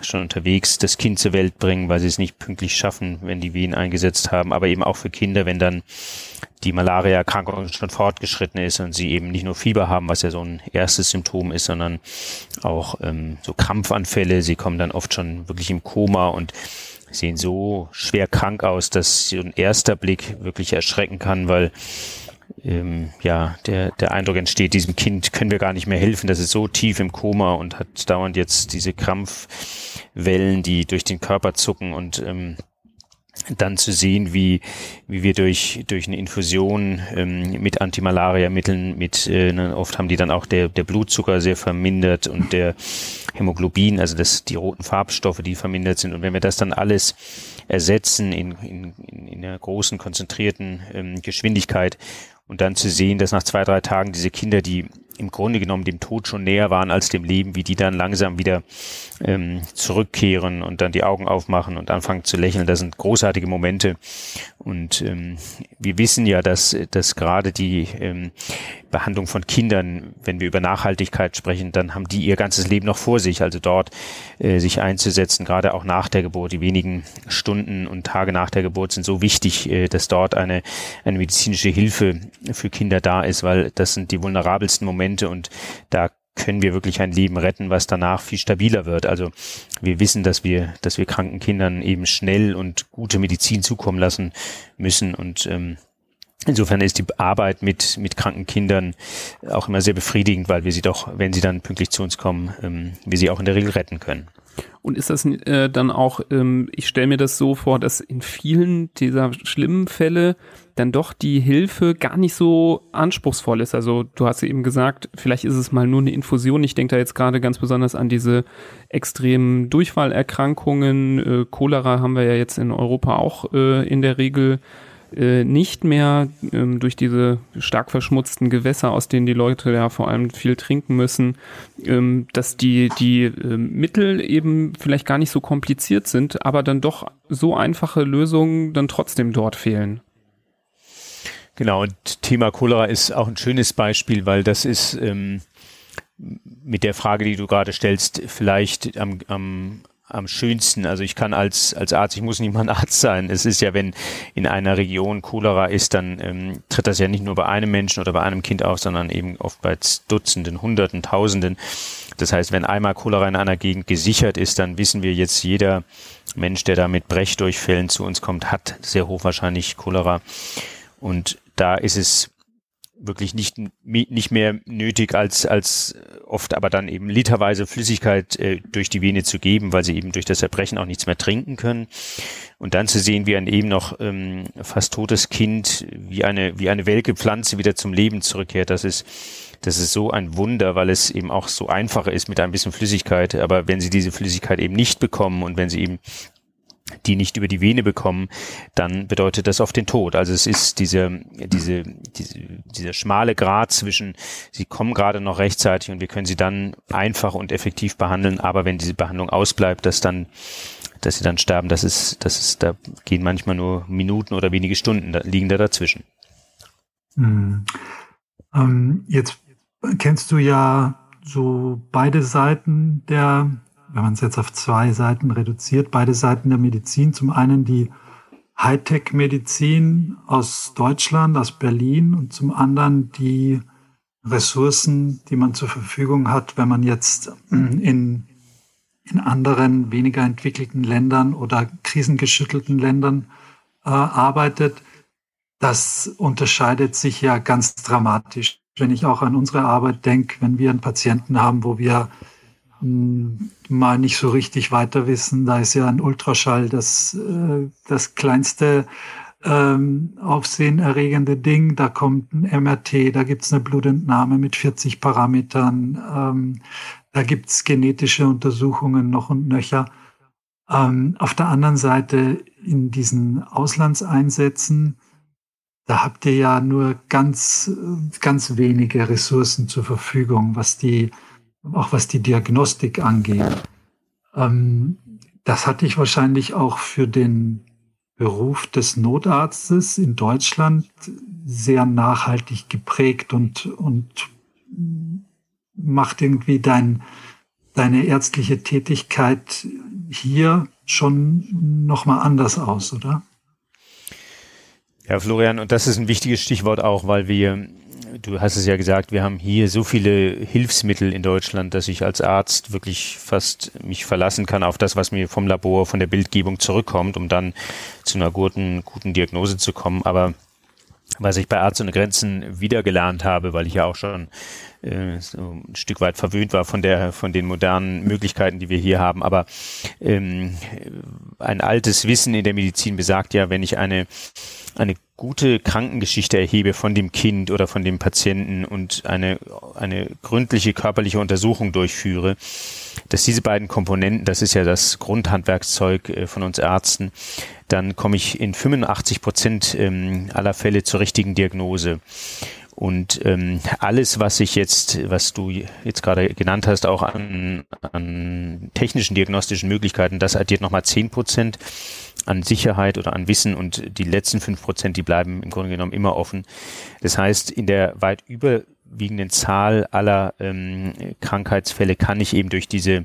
schon unterwegs das Kind zur Welt bringen, weil sie es nicht pünktlich schaffen, wenn die Wehen eingesetzt haben. Aber eben auch für Kinder, wenn dann die Malaria-Erkrankung schon fortgeschritten ist und sie eben nicht nur Fieber haben, was ja so ein erstes Symptom ist, sondern auch ähm, so Krampfanfälle. Sie kommen dann oft schon wirklich im Koma und sehen so schwer krank aus, dass so ein erster Blick wirklich erschrecken kann, weil ähm, ja, der, der Eindruck entsteht, diesem Kind können wir gar nicht mehr helfen, das ist so tief im Koma und hat dauernd jetzt diese Krampfwellen, die durch den Körper zucken und ähm, dann zu sehen, wie, wie wir durch, durch eine Infusion ähm, mit Antimalaria-Mitteln, mit, äh, ne, oft haben die dann auch der, der Blutzucker sehr vermindert und der Hämoglobin, also das, die roten Farbstoffe, die vermindert sind. Und wenn wir das dann alles ersetzen in, in, in einer großen, konzentrierten ähm, Geschwindigkeit und dann zu sehen, dass nach zwei, drei Tagen diese Kinder, die im Grunde genommen dem Tod schon näher waren als dem Leben, wie die dann langsam wieder ähm, zurückkehren und dann die Augen aufmachen und anfangen zu lächeln. Das sind großartige Momente. Und ähm, wir wissen ja, dass, dass gerade die ähm, Behandlung von Kindern, wenn wir über Nachhaltigkeit sprechen, dann haben die ihr ganzes Leben noch vor sich. Also dort äh, sich einzusetzen, gerade auch nach der Geburt. Die wenigen Stunden und Tage nach der Geburt sind so wichtig, äh, dass dort eine, eine medizinische Hilfe für Kinder da ist, weil das sind die vulnerabelsten Momente und da können wir wirklich ein Leben retten, was danach viel stabiler wird. Also wir wissen, dass wir, dass wir kranken Kindern eben schnell und gute Medizin zukommen lassen müssen und ähm, Insofern ist die Arbeit mit, mit kranken Kindern auch immer sehr befriedigend, weil wir sie doch, wenn sie dann pünktlich zu uns kommen, ähm, wir sie auch in der Regel retten können. Und ist das äh, dann auch, ähm, ich stelle mir das so vor, dass in vielen dieser schlimmen Fälle dann doch die Hilfe gar nicht so anspruchsvoll ist. Also du hast eben gesagt, vielleicht ist es mal nur eine Infusion. Ich denke da jetzt gerade ganz besonders an diese extremen Durchfallerkrankungen. Äh, Cholera haben wir ja jetzt in Europa auch äh, in der Regel äh, nicht mehr ähm, durch diese stark verschmutzten Gewässer, aus denen die Leute ja vor allem viel trinken müssen, ähm, dass die, die äh, Mittel eben vielleicht gar nicht so kompliziert sind, aber dann doch so einfache Lösungen dann trotzdem dort fehlen. Genau, und Thema Cholera ist auch ein schönes Beispiel, weil das ist ähm, mit der Frage, die du gerade stellst, vielleicht am, am, am schönsten. Also ich kann als, als Arzt, ich muss nicht mal ein Arzt sein. Es ist ja, wenn in einer Region Cholera ist, dann ähm, tritt das ja nicht nur bei einem Menschen oder bei einem Kind auf, sondern eben oft bei Dutzenden, Hunderten, Tausenden. Das heißt, wenn einmal Cholera in einer Gegend gesichert ist, dann wissen wir jetzt, jeder Mensch, der da mit Brechdurchfällen zu uns kommt, hat sehr hochwahrscheinlich Cholera. Und da ist es wirklich nicht, nicht mehr nötig, als, als oft aber dann eben literweise Flüssigkeit äh, durch die Vene zu geben, weil sie eben durch das Erbrechen auch nichts mehr trinken können. Und dann zu sehen, wie ein eben noch ähm, fast totes Kind, wie eine, wie eine welke Pflanze wieder zum Leben zurückkehrt, das ist, das ist so ein Wunder, weil es eben auch so einfacher ist mit ein bisschen Flüssigkeit. Aber wenn sie diese Flüssigkeit eben nicht bekommen und wenn sie eben die nicht über die Vene bekommen, dann bedeutet das auf den Tod. Also es ist diese, diese, diese, dieser schmale Grad zwischen, sie kommen gerade noch rechtzeitig und wir können sie dann einfach und effektiv behandeln, aber wenn diese Behandlung ausbleibt, dass dann, dass sie dann sterben, das ist, das ist, da gehen manchmal nur Minuten oder wenige Stunden, da, liegen da dazwischen. Hm. Ähm, jetzt kennst du ja so beide Seiten der wenn man es jetzt auf zwei Seiten reduziert, beide Seiten der Medizin. Zum einen die Hightech-Medizin aus Deutschland, aus Berlin und zum anderen die Ressourcen, die man zur Verfügung hat, wenn man jetzt in, in anderen weniger entwickelten Ländern oder krisengeschüttelten Ländern äh, arbeitet. Das unterscheidet sich ja ganz dramatisch. Wenn ich auch an unsere Arbeit denke, wenn wir einen Patienten haben, wo wir mal nicht so richtig weiter wissen. Da ist ja ein Ultraschall das, äh, das kleinste ähm, aufsehenerregende Ding. Da kommt ein MRT, da gibt's eine Blutentnahme mit 40 Parametern, ähm, da gibt's genetische Untersuchungen noch und nöcher. Ähm, auf der anderen Seite in diesen Auslandseinsätzen, da habt ihr ja nur ganz, ganz wenige Ressourcen zur Verfügung, was die auch was die Diagnostik angeht. Ähm, das hatte ich wahrscheinlich auch für den Beruf des Notarztes in Deutschland sehr nachhaltig geprägt und, und macht irgendwie dein, deine ärztliche Tätigkeit hier schon nochmal anders aus, oder? Ja, Florian, und das ist ein wichtiges Stichwort auch, weil wir du hast es ja gesagt, wir haben hier so viele Hilfsmittel in Deutschland, dass ich als Arzt wirklich fast mich verlassen kann auf das, was mir vom Labor, von der Bildgebung zurückkommt, um dann zu einer guten, guten Diagnose zu kommen. Aber was ich bei Arzt ohne Grenzen wieder gelernt habe, weil ich ja auch schon äh, so ein Stück weit verwöhnt war von der von den modernen Möglichkeiten, die wir hier haben. Aber ähm, ein altes Wissen in der Medizin besagt ja, wenn ich eine eine gute Krankengeschichte erhebe von dem Kind oder von dem Patienten und eine, eine gründliche körperliche Untersuchung durchführe, dass diese beiden Komponenten, das ist ja das Grundhandwerkszeug äh, von uns Ärzten, dann komme ich in 85 Prozent ähm, aller Fälle zur richtigen Diagnose. Und ähm, alles, was ich jetzt, was du jetzt gerade genannt hast, auch an, an technischen diagnostischen Möglichkeiten, das addiert nochmal zehn Prozent. An Sicherheit oder an Wissen und die letzten fünf Prozent, die bleiben im Grunde genommen immer offen. Das heißt, in der weit überwiegenden Zahl aller ähm, Krankheitsfälle kann ich eben durch diese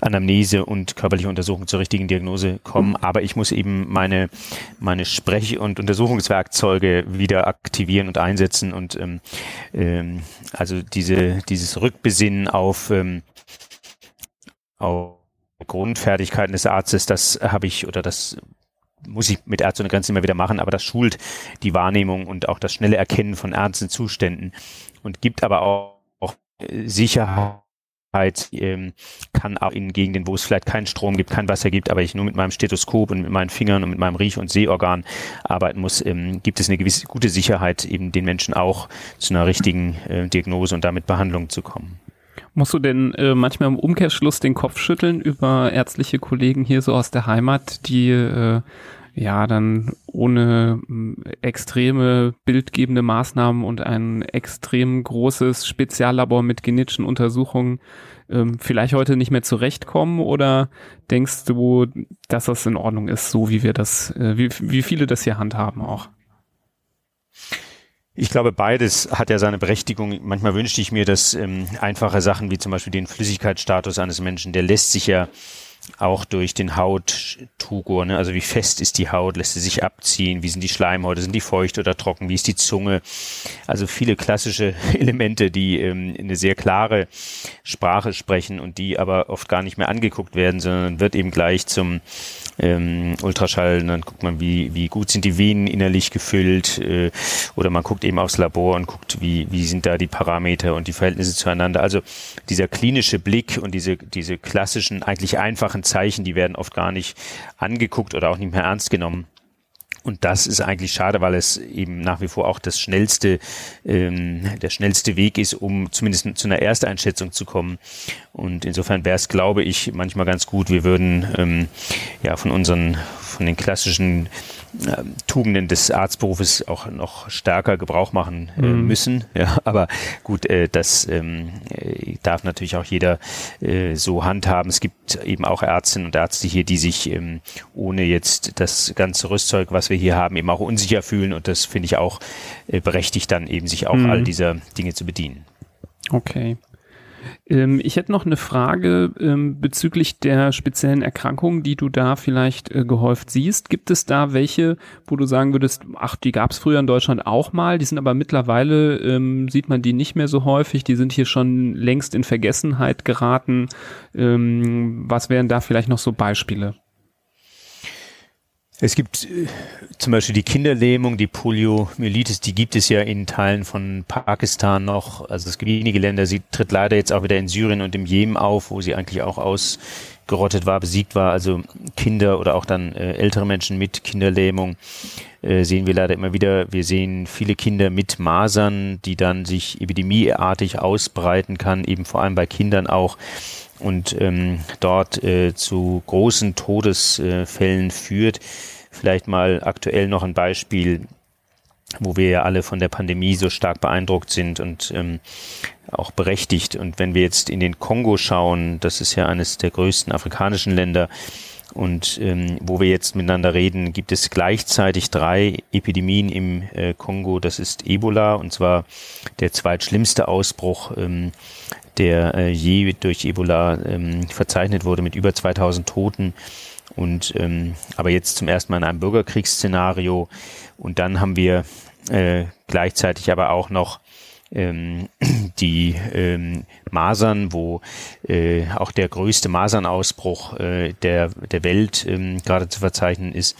Anamnese und körperliche Untersuchung zur richtigen Diagnose kommen. Mhm. Aber ich muss eben meine, meine Sprech- und Untersuchungswerkzeuge wieder aktivieren und einsetzen und ähm, ähm, also diese, dieses Rückbesinnen auf, ähm, auf Grundfertigkeiten des Arztes, das habe ich oder das muss ich mit Ärzte und Grenzen immer wieder machen, aber das schult die Wahrnehmung und auch das schnelle Erkennen von ernsten Zuständen und gibt aber auch, auch Sicherheit ähm, kann auch in Gegenden, wo es vielleicht keinen Strom gibt, kein Wasser gibt, aber ich nur mit meinem Stethoskop und mit meinen Fingern und mit meinem Riech- und Sehorgan arbeiten muss, ähm, gibt es eine gewisse gute Sicherheit, eben den Menschen auch zu einer richtigen äh, Diagnose und damit Behandlung zu kommen. Musst du denn äh, manchmal im Umkehrschluss den Kopf schütteln über ärztliche Kollegen hier so aus der Heimat, die äh, ja dann ohne äh, extreme bildgebende Maßnahmen und ein extrem großes Speziallabor mit genetischen Untersuchungen ähm, vielleicht heute nicht mehr zurechtkommen oder denkst du, dass das in Ordnung ist, so wie wir das, äh, wie, wie viele das hier handhaben auch? Ich glaube, beides hat ja seine Berechtigung. Manchmal wünschte ich mir, dass ähm, einfache Sachen wie zum Beispiel den Flüssigkeitsstatus eines Menschen, der lässt sich ja auch durch den Hauttugor, ne? also wie fest ist die Haut, lässt sie sich abziehen, wie sind die Schleimhäute, sind die feucht oder trocken, wie ist die Zunge, also viele klassische Elemente, die ähm, eine sehr klare Sprache sprechen und die aber oft gar nicht mehr angeguckt werden, sondern wird eben gleich zum ähm, Ultraschall und dann guckt man, wie, wie gut sind die Venen innerlich gefüllt äh, oder man guckt eben aufs Labor und guckt, wie, wie sind da die Parameter und die Verhältnisse zueinander. Also dieser klinische Blick und diese, diese klassischen, eigentlich einfachen Zeichen, die werden oft gar nicht angeguckt oder auch nicht mehr ernst genommen. Und das ist eigentlich schade, weil es eben nach wie vor auch das schnellste, ähm, der schnellste Weg ist, um zumindest zu einer Ersteinschätzung zu kommen. Und insofern wäre es, glaube ich, manchmal ganz gut, wir würden ähm, ja von unseren, von den klassischen Tugenden des Arztberufes auch noch stärker Gebrauch machen äh, mhm. müssen. Ja, aber gut, äh, das ähm, äh, darf natürlich auch jeder äh, so handhaben. Es gibt eben auch Ärztinnen und Ärzte hier, die sich ähm, ohne jetzt das ganze Rüstzeug, was wir hier haben, eben auch unsicher fühlen. Und das finde ich auch äh, berechtigt, dann eben sich auch mhm. all dieser Dinge zu bedienen. Okay. Ähm, ich hätte noch eine Frage ähm, bezüglich der speziellen Erkrankungen, die du da vielleicht äh, gehäuft siehst. Gibt es da welche, wo du sagen würdest, ach, die gab es früher in Deutschland auch mal, die sind aber mittlerweile, ähm, sieht man die nicht mehr so häufig, die sind hier schon längst in Vergessenheit geraten. Ähm, was wären da vielleicht noch so Beispiele? Es gibt äh, zum Beispiel die Kinderlähmung, die Poliomyelitis, die gibt es ja in Teilen von Pakistan noch. Also es gibt wenige Länder. Sie tritt leider jetzt auch wieder in Syrien und im Jemen auf, wo sie eigentlich auch ausgerottet war, besiegt war. Also Kinder oder auch dann äh, ältere Menschen mit Kinderlähmung äh, sehen wir leider immer wieder. Wir sehen viele Kinder mit Masern, die dann sich epidemieartig ausbreiten kann, eben vor allem bei Kindern auch und ähm, dort äh, zu großen Todesfällen führt. Vielleicht mal aktuell noch ein Beispiel, wo wir ja alle von der Pandemie so stark beeindruckt sind und ähm, auch berechtigt. Und wenn wir jetzt in den Kongo schauen, das ist ja eines der größten afrikanischen Länder, und ähm, wo wir jetzt miteinander reden, gibt es gleichzeitig drei Epidemien im äh, Kongo. Das ist Ebola, und zwar der zweitschlimmste Ausbruch ähm, der äh, je durch Ebola ähm, verzeichnet wurde mit über 2000 Toten. Und ähm, aber jetzt zum ersten Mal in einem Bürgerkriegsszenario. Und dann haben wir äh, gleichzeitig aber auch noch ähm, die ähm, Masern, wo äh, auch der größte Masernausbruch äh, der, der Welt ähm, gerade zu verzeichnen ist.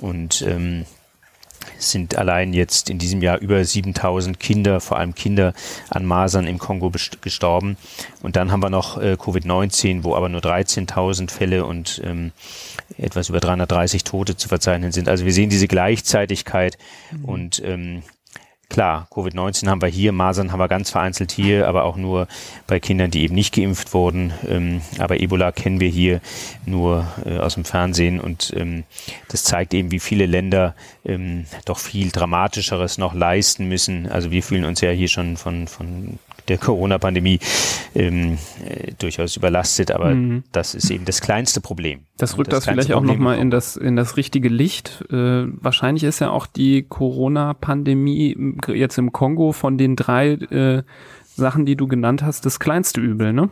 Und ähm, sind allein jetzt in diesem Jahr über 7000 Kinder, vor allem Kinder an Masern im Kongo gestorben. Und dann haben wir noch äh, Covid-19, wo aber nur 13.000 Fälle und ähm, etwas über 330 Tote zu verzeichnen sind. Also wir sehen diese Gleichzeitigkeit mhm. und ähm, Klar, Covid-19 haben wir hier, Masern haben wir ganz vereinzelt hier, aber auch nur bei Kindern, die eben nicht geimpft wurden. Ähm, aber Ebola kennen wir hier nur äh, aus dem Fernsehen und ähm, das zeigt eben, wie viele Länder ähm, doch viel Dramatischeres noch leisten müssen. Also wir fühlen uns ja hier schon von, von der Corona-Pandemie ähm, äh, durchaus überlastet, aber mhm. das ist eben das kleinste Problem. Das rückt das, das vielleicht auch nochmal in das, in das richtige Licht. Äh, wahrscheinlich ist ja auch die Corona-Pandemie jetzt im Kongo von den drei äh, Sachen, die du genannt hast, das kleinste Übel, ne?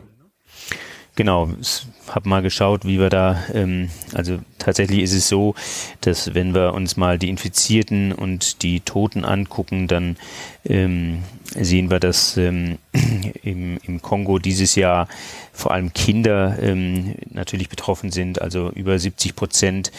Genau, ich habe mal geschaut, wie wir da, ähm, also tatsächlich ist es so, dass wenn wir uns mal die Infizierten und die Toten angucken, dann ähm, sehen wir, dass ähm, im, im Kongo dieses Jahr vor allem Kinder ähm, natürlich betroffen sind, also über 70 Prozent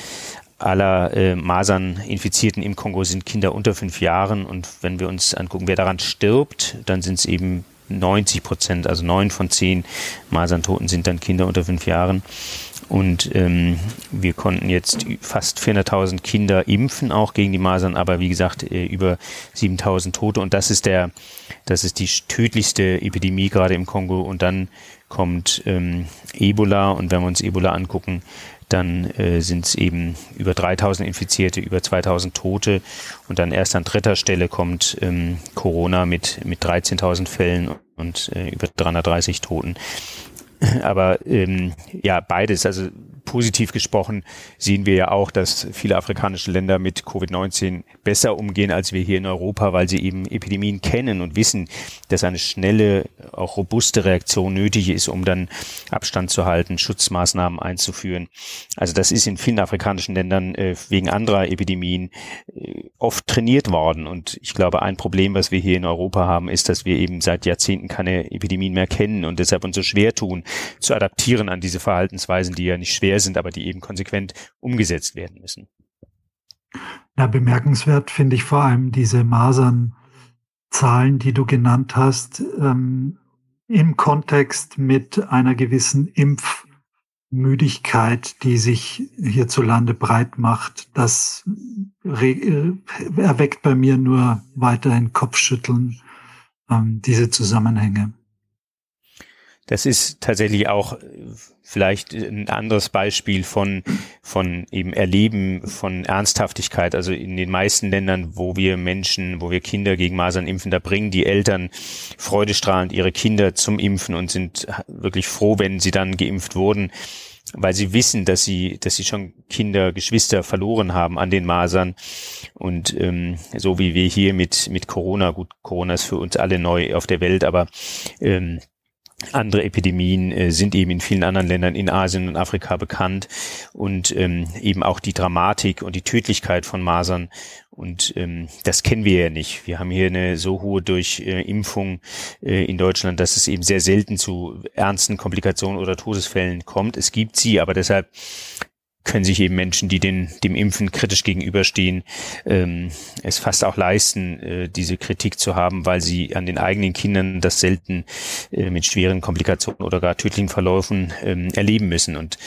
aller äh, Masern-Infizierten im Kongo sind Kinder unter fünf Jahren. Und wenn wir uns angucken, wer daran stirbt, dann sind es eben 90 Prozent, also neun von zehn Maserntoten sind dann Kinder unter fünf Jahren. Und ähm, wir konnten jetzt fast 400.000 Kinder impfen, auch gegen die Masern, aber wie gesagt, äh, über 7.000 Tote. Und das ist der, das ist die tödlichste Epidemie gerade im Kongo. Und dann kommt ähm, Ebola. Und wenn wir uns Ebola angucken, dann äh, sind es eben über 3000 Infizierte, über 2000 Tote und dann erst an dritter Stelle kommt ähm, Corona mit, mit 13.000 Fällen und äh, über 330 Toten. Aber ähm, ja, beides, also positiv gesprochen sehen wir ja auch, dass viele afrikanische Länder mit Covid-19 besser umgehen als wir hier in Europa, weil sie eben Epidemien kennen und wissen, dass eine schnelle, auch robuste Reaktion nötig ist, um dann Abstand zu halten, Schutzmaßnahmen einzuführen. Also das ist in vielen afrikanischen Ländern äh, wegen anderer Epidemien äh, oft trainiert worden. Und ich glaube, ein Problem, was wir hier in Europa haben, ist, dass wir eben seit Jahrzehnten keine Epidemien mehr kennen und deshalb uns so schwer tun, zu adaptieren an diese Verhaltensweisen, die ja nicht schwer sind, aber die eben konsequent umgesetzt werden müssen. Na, bemerkenswert finde ich vor allem diese Masernzahlen, die du genannt hast, ähm, im Kontext mit einer gewissen Impfmüdigkeit, die sich hierzulande breit macht. Das äh, erweckt bei mir nur weiterhin Kopfschütteln, ähm, diese Zusammenhänge. Das ist tatsächlich auch vielleicht ein anderes Beispiel von, von eben Erleben von Ernsthaftigkeit. Also in den meisten Ländern, wo wir Menschen, wo wir Kinder gegen Masern impfen, da bringen die Eltern freudestrahlend ihre Kinder zum Impfen und sind wirklich froh, wenn sie dann geimpft wurden weil sie wissen, dass sie, dass sie schon Kinder, Geschwister verloren haben an den Masern. Und ähm, so wie wir hier mit mit Corona, gut, Corona ist für uns alle neu auf der Welt, aber ähm, andere Epidemien äh, sind eben in vielen anderen Ländern in Asien und Afrika bekannt und ähm, eben auch die Dramatik und die Tödlichkeit von Masern. Und ähm, das kennen wir ja nicht. Wir haben hier eine so hohe Durchimpfung äh, in Deutschland, dass es eben sehr selten zu ernsten Komplikationen oder Todesfällen kommt. Es gibt sie, aber deshalb können sich eben Menschen, die den, dem Impfen kritisch gegenüberstehen, ähm, es fast auch leisten, äh, diese Kritik zu haben, weil sie an den eigenen Kindern das selten äh, mit schweren Komplikationen oder gar tödlichen Verläufen ähm, erleben müssen. Und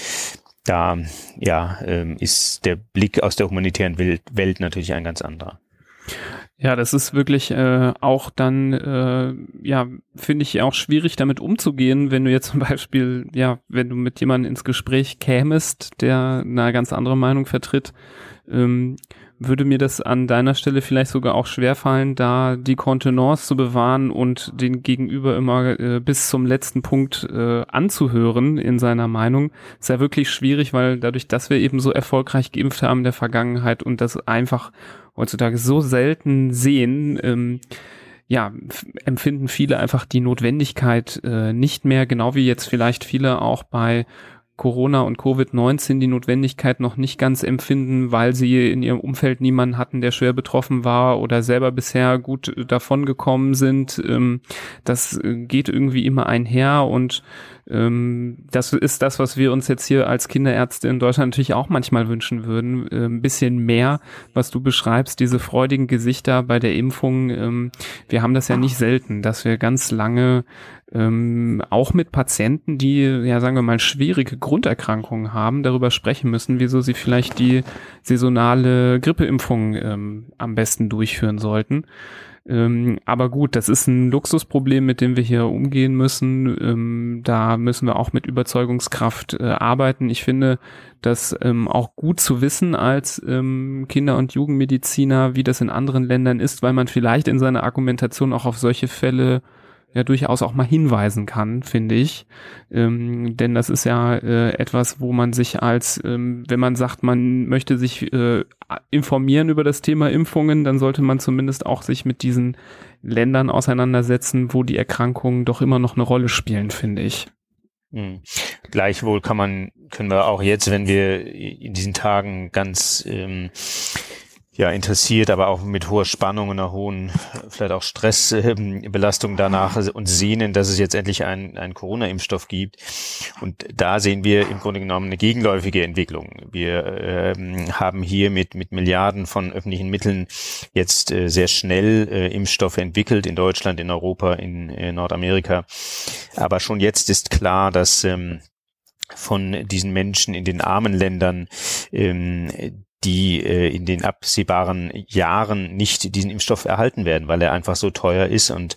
da ja, ähm, ist der Blick aus der humanitären Welt, Welt natürlich ein ganz anderer. Ja, das ist wirklich äh, auch dann, äh, ja, finde ich auch schwierig damit umzugehen, wenn du jetzt zum Beispiel, ja, wenn du mit jemandem ins Gespräch kämest, der eine ganz andere Meinung vertritt, ähm, würde mir das an deiner Stelle vielleicht sogar auch schwerfallen, da die Kontenance zu bewahren und den Gegenüber immer äh, bis zum letzten Punkt äh, anzuhören in seiner Meinung. Ist ja wirklich schwierig, weil dadurch, dass wir eben so erfolgreich geimpft haben in der Vergangenheit und das einfach heutzutage so selten sehen, ähm, ja, empfinden viele einfach die Notwendigkeit äh, nicht mehr, genau wie jetzt vielleicht viele auch bei Corona und Covid-19 die Notwendigkeit noch nicht ganz empfinden, weil sie in ihrem Umfeld niemanden hatten, der schwer betroffen war oder selber bisher gut davon gekommen sind. Ähm, das geht irgendwie immer einher und das ist das, was wir uns jetzt hier als Kinderärzte in Deutschland natürlich auch manchmal wünschen würden. Äh, ein bisschen mehr, was du beschreibst, diese freudigen Gesichter bei der Impfung. Ähm, wir haben das ja nicht selten, dass wir ganz lange ähm, auch mit Patienten, die, ja sagen wir mal, schwierige Grunderkrankungen haben, darüber sprechen müssen, wieso sie vielleicht die saisonale Grippeimpfung ähm, am besten durchführen sollten. Ähm, aber gut, das ist ein Luxusproblem, mit dem wir hier umgehen müssen. Ähm, da müssen wir auch mit Überzeugungskraft äh, arbeiten. Ich finde das ähm, auch gut zu wissen als ähm, Kinder- und Jugendmediziner, wie das in anderen Ländern ist, weil man vielleicht in seiner Argumentation auch auf solche Fälle ja durchaus auch mal hinweisen kann, finde ich. Ähm, denn das ist ja äh, etwas, wo man sich als, ähm, wenn man sagt, man möchte sich äh, informieren über das Thema Impfungen, dann sollte man zumindest auch sich mit diesen Ländern auseinandersetzen, wo die Erkrankungen doch immer noch eine Rolle spielen, finde ich. Mhm. Gleichwohl kann man, können wir auch jetzt, wenn wir in diesen Tagen ganz ähm, ja, interessiert, aber auch mit hoher Spannung und einer hohen, vielleicht auch Stressbelastung ähm, danach und sehnen, dass es jetzt endlich einen, einen Corona-Impfstoff gibt. Und da sehen wir im Grunde genommen eine gegenläufige Entwicklung. Wir ähm, haben hier mit, mit Milliarden von öffentlichen Mitteln jetzt äh, sehr schnell äh, Impfstoffe entwickelt in Deutschland, in Europa, in äh, Nordamerika. Aber schon jetzt ist klar, dass ähm, von diesen Menschen in den armen Ländern ähm, die äh, in den absehbaren Jahren nicht diesen Impfstoff erhalten werden, weil er einfach so teuer ist. Und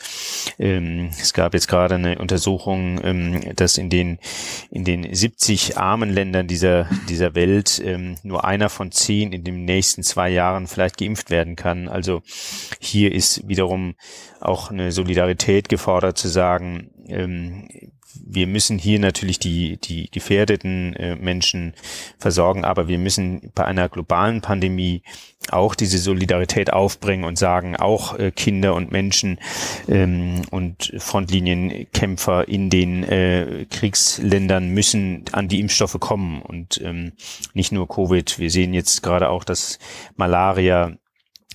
ähm, es gab jetzt gerade eine Untersuchung, ähm, dass in den in den 70 armen Ländern dieser dieser Welt ähm, nur einer von zehn in den nächsten zwei Jahren vielleicht geimpft werden kann. Also hier ist wiederum auch eine Solidarität gefordert zu sagen, ähm, wir müssen hier natürlich die, die gefährdeten äh, Menschen versorgen, aber wir müssen bei einer globalen Pandemie auch diese Solidarität aufbringen und sagen, auch äh, Kinder und Menschen ähm, und Frontlinienkämpfer in den äh, Kriegsländern müssen an die Impfstoffe kommen und ähm, nicht nur Covid. Wir sehen jetzt gerade auch, dass Malaria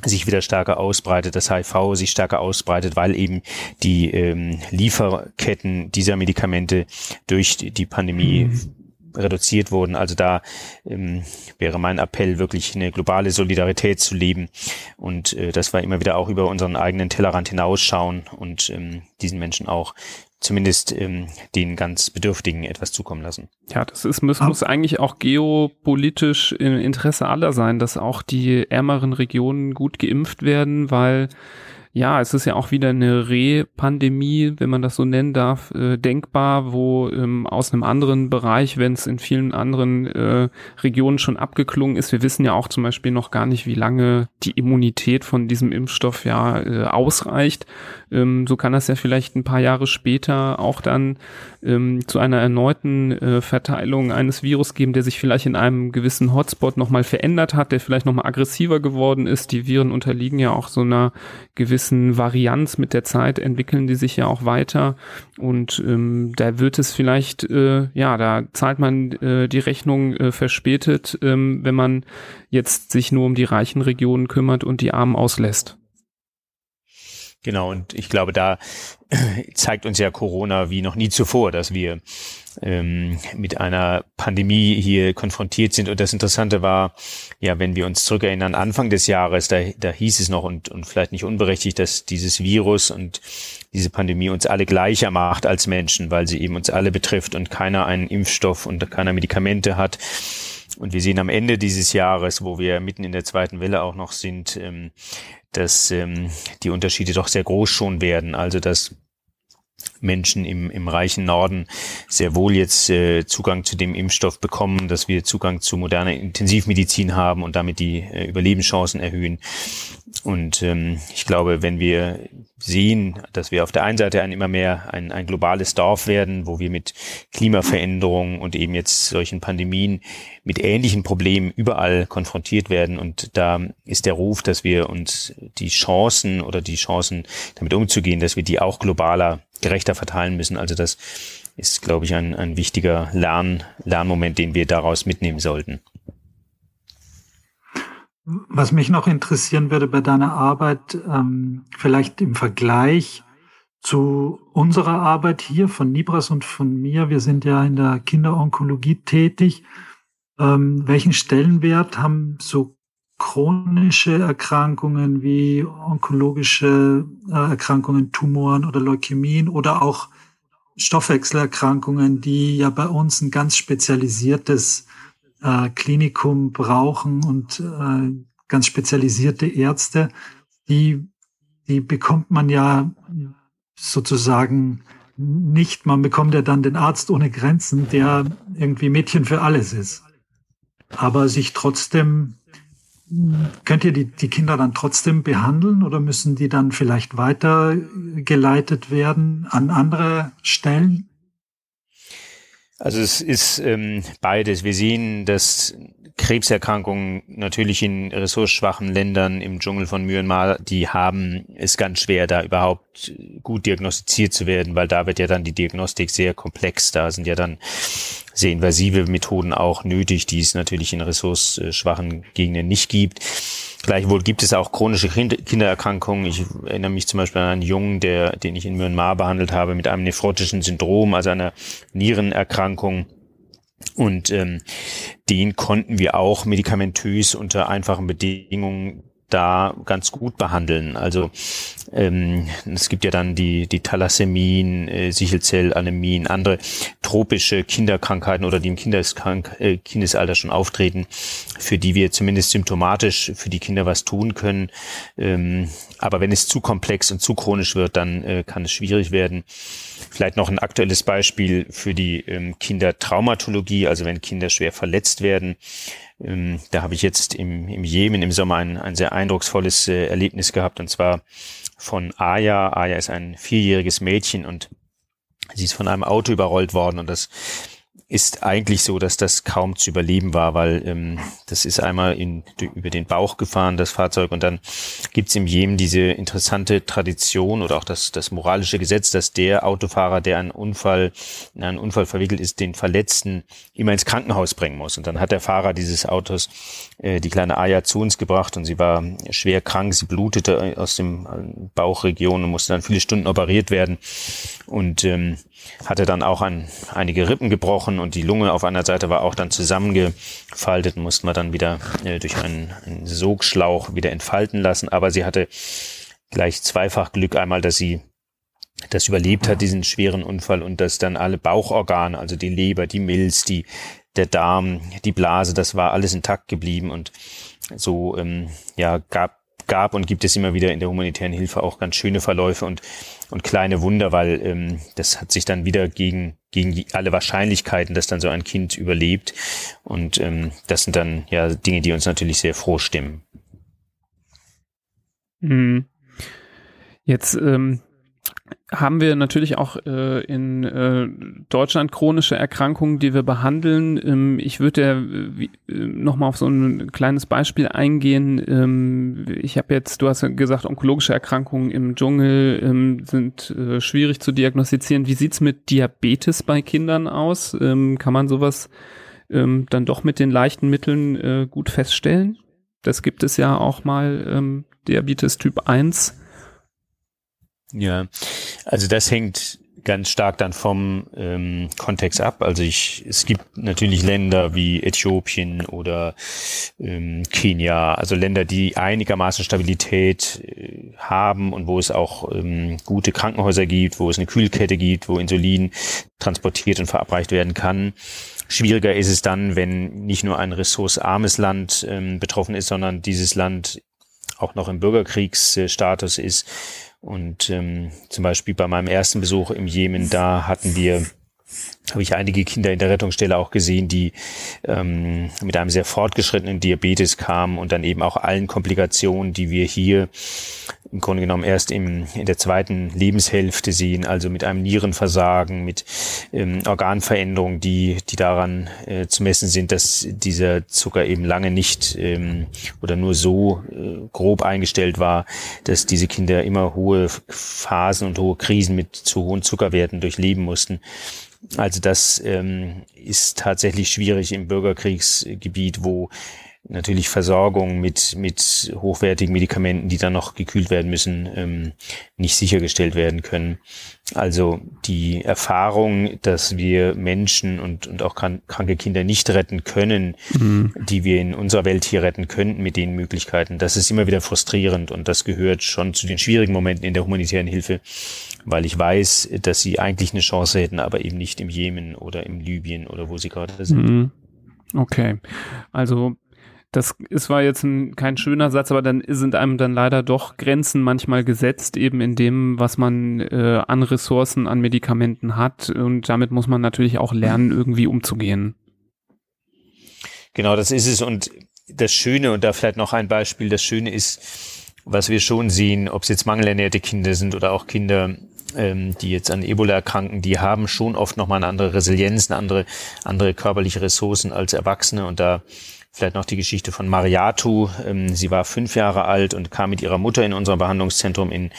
sich wieder stärker ausbreitet, das HIV sich stärker ausbreitet, weil eben die ähm, Lieferketten dieser Medikamente durch die Pandemie mhm. reduziert wurden. Also da ähm, wäre mein Appell, wirklich eine globale Solidarität zu leben und äh, dass wir immer wieder auch über unseren eigenen Tellerrand hinausschauen und ähm, diesen Menschen auch zumindest ähm, den ganz Bedürftigen etwas zukommen lassen. Ja, das ist, muss, muss eigentlich auch geopolitisch im Interesse aller sein, dass auch die ärmeren Regionen gut geimpft werden, weil ja, es ist ja auch wieder eine Re-Pandemie, wenn man das so nennen darf, äh, denkbar, wo ähm, aus einem anderen Bereich, wenn es in vielen anderen äh, Regionen schon abgeklungen ist, wir wissen ja auch zum Beispiel noch gar nicht, wie lange die Immunität von diesem Impfstoff ja äh, ausreicht. Ähm, so kann das ja vielleicht ein paar Jahre später auch dann ähm, zu einer erneuten äh, Verteilung eines Virus geben, der sich vielleicht in einem gewissen Hotspot nochmal verändert hat, der vielleicht nochmal aggressiver geworden ist. Die Viren unterliegen ja auch so einer gewissen Varianz mit der Zeit entwickeln die sich ja auch weiter und ähm, da wird es vielleicht, äh, ja, da zahlt man äh, die Rechnung äh, verspätet, ähm, wenn man jetzt sich nur um die reichen Regionen kümmert und die Armen auslässt. Genau, und ich glaube, da zeigt uns ja Corona wie noch nie zuvor, dass wir ähm, mit einer Pandemie hier konfrontiert sind. Und das Interessante war, ja, wenn wir uns zurückerinnern, Anfang des Jahres, da, da hieß es noch und, und vielleicht nicht unberechtigt, dass dieses Virus und diese Pandemie uns alle gleicher macht als Menschen, weil sie eben uns alle betrifft und keiner einen Impfstoff und keiner Medikamente hat. Und wir sehen am Ende dieses Jahres, wo wir mitten in der zweiten Welle auch noch sind, ähm, dass ähm, die Unterschiede doch sehr groß schon werden. Also dass Menschen im, im reichen Norden sehr wohl jetzt äh, Zugang zu dem Impfstoff bekommen, dass wir Zugang zu moderner Intensivmedizin haben und damit die äh, Überlebenschancen erhöhen. Und ähm, ich glaube, wenn wir sehen, dass wir auf der einen Seite ein immer mehr ein, ein globales Dorf werden, wo wir mit Klimaveränderungen und eben jetzt solchen Pandemien mit ähnlichen Problemen überall konfrontiert werden. Und da ist der Ruf, dass wir uns die Chancen oder die Chancen damit umzugehen, dass wir die auch globaler gerechter verteilen müssen. Also das ist, glaube ich, ein, ein wichtiger Lern, Lernmoment, den wir daraus mitnehmen sollten. Was mich noch interessieren würde bei deiner Arbeit, ähm, vielleicht im Vergleich zu unserer Arbeit hier von Nibras und von mir. Wir sind ja in der Kinderonkologie tätig. Ähm, welchen Stellenwert haben so chronische Erkrankungen wie onkologische äh, Erkrankungen, Tumoren oder Leukämien oder auch Stoffwechselerkrankungen, die ja bei uns ein ganz spezialisiertes äh, Klinikum brauchen und äh, ganz spezialisierte Ärzte, die, die bekommt man ja sozusagen nicht. Man bekommt ja dann den Arzt ohne Grenzen, der irgendwie Mädchen für alles ist, aber sich trotzdem könnt ihr die, die Kinder dann trotzdem behandeln oder müssen die dann vielleicht weitergeleitet werden an andere Stellen? Also es ist ähm, beides. Wir sehen, dass Krebserkrankungen natürlich in ressourcenschwachen Ländern im Dschungel von Myanmar, die haben es ganz schwer, da überhaupt gut diagnostiziert zu werden, weil da wird ja dann die Diagnostik sehr komplex. Da sind ja dann sehr invasive Methoden auch nötig, die es natürlich in ressourcenschwachen Gegenden nicht gibt. Gleichwohl gibt es auch chronische Kindererkrankungen. Ich erinnere mich zum Beispiel an einen Jungen, der, den ich in Myanmar behandelt habe, mit einem nephrotischen Syndrom, also einer Nierenerkrankung. Und ähm, den konnten wir auch medikamentös unter einfachen Bedingungen da ganz gut behandeln. Also ähm, es gibt ja dann die, die Thalassämien, äh, Sichelzellanämien, andere tropische Kinderkrankheiten oder die im Kindeskrank, äh, Kindesalter schon auftreten, für die wir zumindest symptomatisch für die Kinder was tun können. Ähm, aber wenn es zu komplex und zu chronisch wird, dann äh, kann es schwierig werden. Vielleicht noch ein aktuelles Beispiel für die ähm, Kindertraumatologie, also wenn Kinder schwer verletzt werden. Ähm, da habe ich jetzt im, im Jemen im Sommer ein, ein sehr eindrucksvolles äh, Erlebnis gehabt und zwar von Aya. Aya ist ein vierjähriges Mädchen und sie ist von einem Auto überrollt worden und das ist eigentlich so, dass das kaum zu überleben war, weil ähm, das ist einmal in, über den Bauch gefahren, das Fahrzeug, und dann gibt's im Jemen diese interessante Tradition oder auch das, das moralische Gesetz, dass der Autofahrer, der einen Unfall, in einen Unfall verwickelt ist, den Verletzten immer ins Krankenhaus bringen muss. Und dann hat der Fahrer dieses Autos die kleine Aya zu uns gebracht und sie war schwer krank, sie blutete aus dem äh, Bauchregion und musste dann viele Stunden operiert werden. Und ähm, hatte dann auch ein, einige Rippen gebrochen und die Lunge auf einer Seite war auch dann zusammengefaltet, mussten wir dann wieder äh, durch einen, einen Sogschlauch wieder entfalten lassen. Aber sie hatte gleich zweifach Glück einmal, dass sie das überlebt hat, diesen schweren Unfall und dass dann alle Bauchorgane, also die Leber, die Milz, die, der Darm, die Blase, das war alles intakt geblieben und so ähm, ja gab gab und gibt es immer wieder in der humanitären Hilfe auch ganz schöne Verläufe und, und kleine Wunder, weil ähm, das hat sich dann wieder gegen, gegen alle Wahrscheinlichkeiten, dass dann so ein Kind überlebt. Und ähm, das sind dann ja Dinge, die uns natürlich sehr froh stimmen. Hm. Jetzt ähm, haben wir natürlich auch äh, in äh, Deutschland chronische Erkrankungen, die wir behandeln. Ähm, ich würde äh, nochmal auf so ein kleines Beispiel eingehen. Ähm, ich habe jetzt, du hast gesagt, onkologische Erkrankungen im Dschungel ähm, sind äh, schwierig zu diagnostizieren. Wie sieht's mit Diabetes bei Kindern aus? Ähm, kann man sowas ähm, dann doch mit den leichten Mitteln äh, gut feststellen? Das gibt es ja auch mal, ähm, Diabetes Typ 1 ja, also das hängt ganz stark dann vom ähm, Kontext ab. Also ich, es gibt natürlich Länder wie Äthiopien oder ähm, Kenia, also Länder, die einigermaßen Stabilität äh, haben und wo es auch ähm, gute Krankenhäuser gibt, wo es eine Kühlkette gibt, wo Insulin transportiert und verabreicht werden kann. Schwieriger ist es dann, wenn nicht nur ein ressourcearmes Land ähm, betroffen ist, sondern dieses Land auch noch im Bürgerkriegsstatus ist und ähm, zum Beispiel bei meinem ersten Besuch im Jemen, da hatten wir habe ich einige Kinder in der Rettungsstelle auch gesehen, die ähm, mit einem sehr fortgeschrittenen Diabetes kamen und dann eben auch allen Komplikationen, die wir hier im Grunde genommen erst im, in der zweiten Lebenshälfte sehen, also mit einem Nierenversagen, mit ähm, Organveränderungen, die, die daran äh, zu messen sind, dass dieser Zucker eben lange nicht ähm, oder nur so äh, grob eingestellt war, dass diese Kinder immer hohe Phasen und hohe Krisen mit zu hohen Zuckerwerten durchleben mussten. Also das ähm, ist tatsächlich schwierig im Bürgerkriegsgebiet, wo natürlich Versorgung mit, mit hochwertigen Medikamenten, die dann noch gekühlt werden müssen, ähm, nicht sichergestellt werden können. Also die Erfahrung, dass wir Menschen und, und auch kranke Kinder nicht retten können, mhm. die wir in unserer Welt hier retten könnten mit den Möglichkeiten, das ist immer wieder frustrierend und das gehört schon zu den schwierigen Momenten in der humanitären Hilfe, weil ich weiß, dass sie eigentlich eine Chance hätten, aber eben nicht im Jemen oder im Libyen oder wo sie gerade sind. Mhm. Okay, also das ist war jetzt ein, kein schöner Satz, aber dann sind einem dann leider doch Grenzen manchmal gesetzt, eben in dem, was man äh, an Ressourcen, an Medikamenten hat. Und damit muss man natürlich auch lernen, irgendwie umzugehen. Genau, das ist es. Und das Schöne, und da vielleicht noch ein Beispiel, das Schöne ist, was wir schon sehen, ob es jetzt mangelernährte Kinder sind oder auch Kinder, ähm, die jetzt an Ebola erkranken, die haben schon oft nochmal eine andere Resilienz, eine andere, andere körperliche Ressourcen als Erwachsene. Und da vielleicht noch die Geschichte von Mariatu. Ähm, sie war fünf Jahre alt und kam mit ihrer Mutter in unser Behandlungszentrum in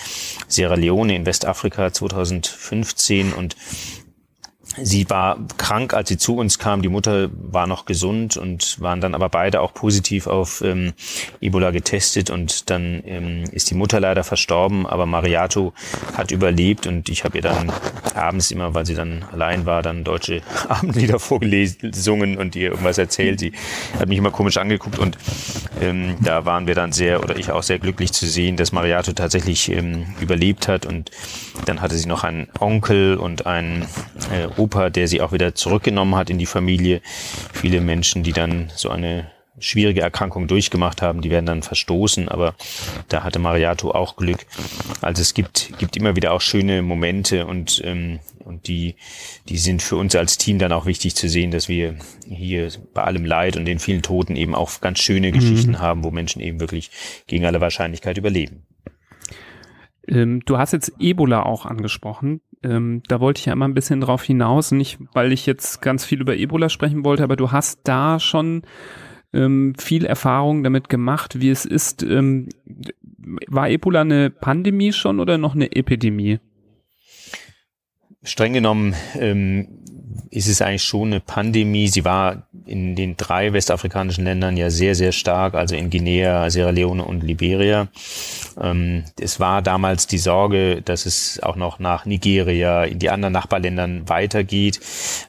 Sierra Leone in Westafrika 2015 und Sie war krank, als sie zu uns kam. Die Mutter war noch gesund und waren dann aber beide auch positiv auf ähm, Ebola getestet. Und dann ähm, ist die Mutter leider verstorben, aber Mariato hat überlebt. Und ich habe ihr dann abends immer, weil sie dann allein war, dann deutsche Abendlieder vorgelesen und ihr irgendwas erzählt. Sie hat mich immer komisch angeguckt und ähm, da waren wir dann sehr, oder ich auch sehr glücklich zu sehen, dass Mariato tatsächlich ähm, überlebt hat. Und dann hatte sie noch einen Onkel und einen äh, Opa, der sie auch wieder zurückgenommen hat in die Familie. Viele Menschen, die dann so eine schwierige Erkrankung durchgemacht haben, die werden dann verstoßen, aber da hatte Mariato auch Glück. Also es gibt, gibt immer wieder auch schöne Momente und, ähm, und die, die sind für uns als Team dann auch wichtig zu sehen, dass wir hier bei allem Leid und den vielen Toten eben auch ganz schöne Geschichten mhm. haben, wo Menschen eben wirklich gegen alle Wahrscheinlichkeit überleben. Ähm, du hast jetzt Ebola auch angesprochen ähm, da wollte ich ja immer ein bisschen drauf hinaus, nicht weil ich jetzt ganz viel über Ebola sprechen wollte, aber du hast da schon ähm, viel Erfahrung damit gemacht, wie es ist. Ähm, war Ebola eine Pandemie schon oder noch eine Epidemie? Streng genommen ähm, ist es eigentlich schon eine Pandemie. Sie war in den drei westafrikanischen Ländern ja sehr, sehr stark, also in Guinea, Sierra Leone und Liberia. Ähm, es war damals die Sorge, dass es auch noch nach Nigeria, in die anderen Nachbarländern weitergeht.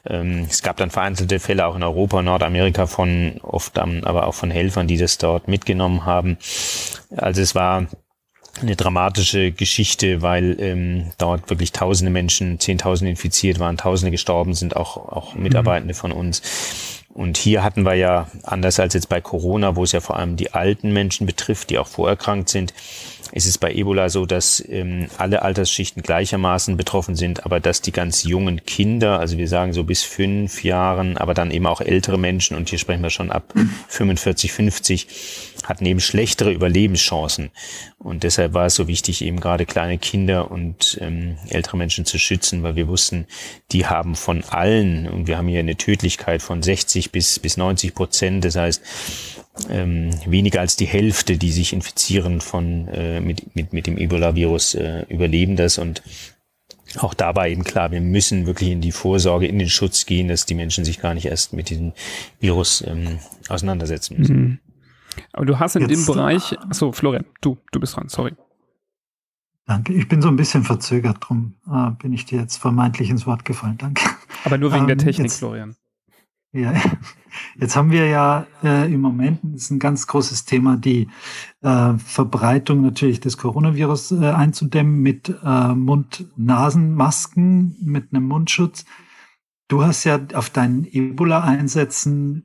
Ähm, es gab dann vereinzelte Fälle auch in Europa, Nordamerika von oft dann aber auch von Helfern, die das dort mitgenommen haben. Also es war eine dramatische Geschichte, weil ähm, dort wirklich tausende Menschen, zehntausende infiziert waren, tausende gestorben sind, auch, auch mhm. Mitarbeitende von uns. Und hier hatten wir ja, anders als jetzt bei Corona, wo es ja vor allem die alten Menschen betrifft, die auch vorerkrankt sind, ist es bei Ebola so, dass ähm, alle Altersschichten gleichermaßen betroffen sind, aber dass die ganz jungen Kinder, also wir sagen so bis fünf Jahren, aber dann eben auch ältere Menschen, und hier sprechen wir schon ab 45, 50, hatten eben schlechtere Überlebenschancen. Und deshalb war es so wichtig, eben gerade kleine Kinder und ähm, ältere Menschen zu schützen, weil wir wussten, die haben von allen, und wir haben hier eine Tödlichkeit von 60 bis, bis 90 Prozent, das heißt, ähm, weniger als die Hälfte, die sich infizieren von äh, mit, mit, mit dem Ebola-Virus, äh, überleben das und auch dabei eben klar, wir müssen wirklich in die Vorsorge, in den Schutz gehen, dass die Menschen sich gar nicht erst mit diesem Virus ähm, auseinandersetzen müssen. Mhm. Aber du hast in Jetzt, dem Bereich, achso, Florian, du, du bist dran, sorry. Danke, ich bin so ein bisschen verzögert, drum äh, bin ich dir jetzt vermeintlich ins Wort gefallen, danke. Aber nur wegen ähm, der Technik, jetzt, Florian. Ja, jetzt haben wir ja äh, im Moment, ist ein ganz großes Thema, die äh, Verbreitung natürlich des Coronavirus äh, einzudämmen mit äh, Mund-Nasen-Masken, mit einem Mundschutz. Du hast ja auf deinen Ebola-Einsätzen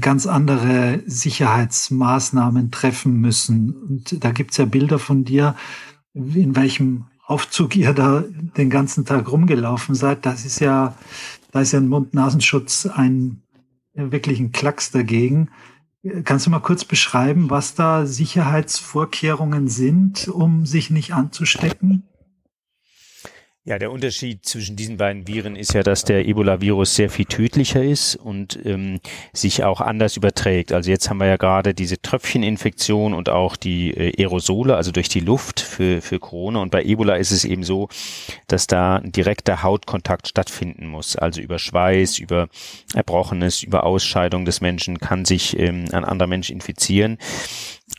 ganz andere Sicherheitsmaßnahmen treffen müssen. Und da gibt's ja Bilder von dir, in welchem Aufzug ihr da den ganzen Tag rumgelaufen seid. Das ist ja da ist ja ein Mund-Nasenschutz ein wirklich ein Klacks dagegen. Kannst du mal kurz beschreiben, was da Sicherheitsvorkehrungen sind, um sich nicht anzustecken? Ja, der Unterschied zwischen diesen beiden Viren ist ja, dass der Ebola-Virus sehr viel tödlicher ist und ähm, sich auch anders überträgt. Also jetzt haben wir ja gerade diese Tröpfcheninfektion und auch die äh, Aerosole, also durch die Luft für, für Corona. Und bei Ebola ist es eben so, dass da ein direkter Hautkontakt stattfinden muss. Also über Schweiß, über Erbrochenes, über Ausscheidung des Menschen kann sich ähm, ein anderer Mensch infizieren.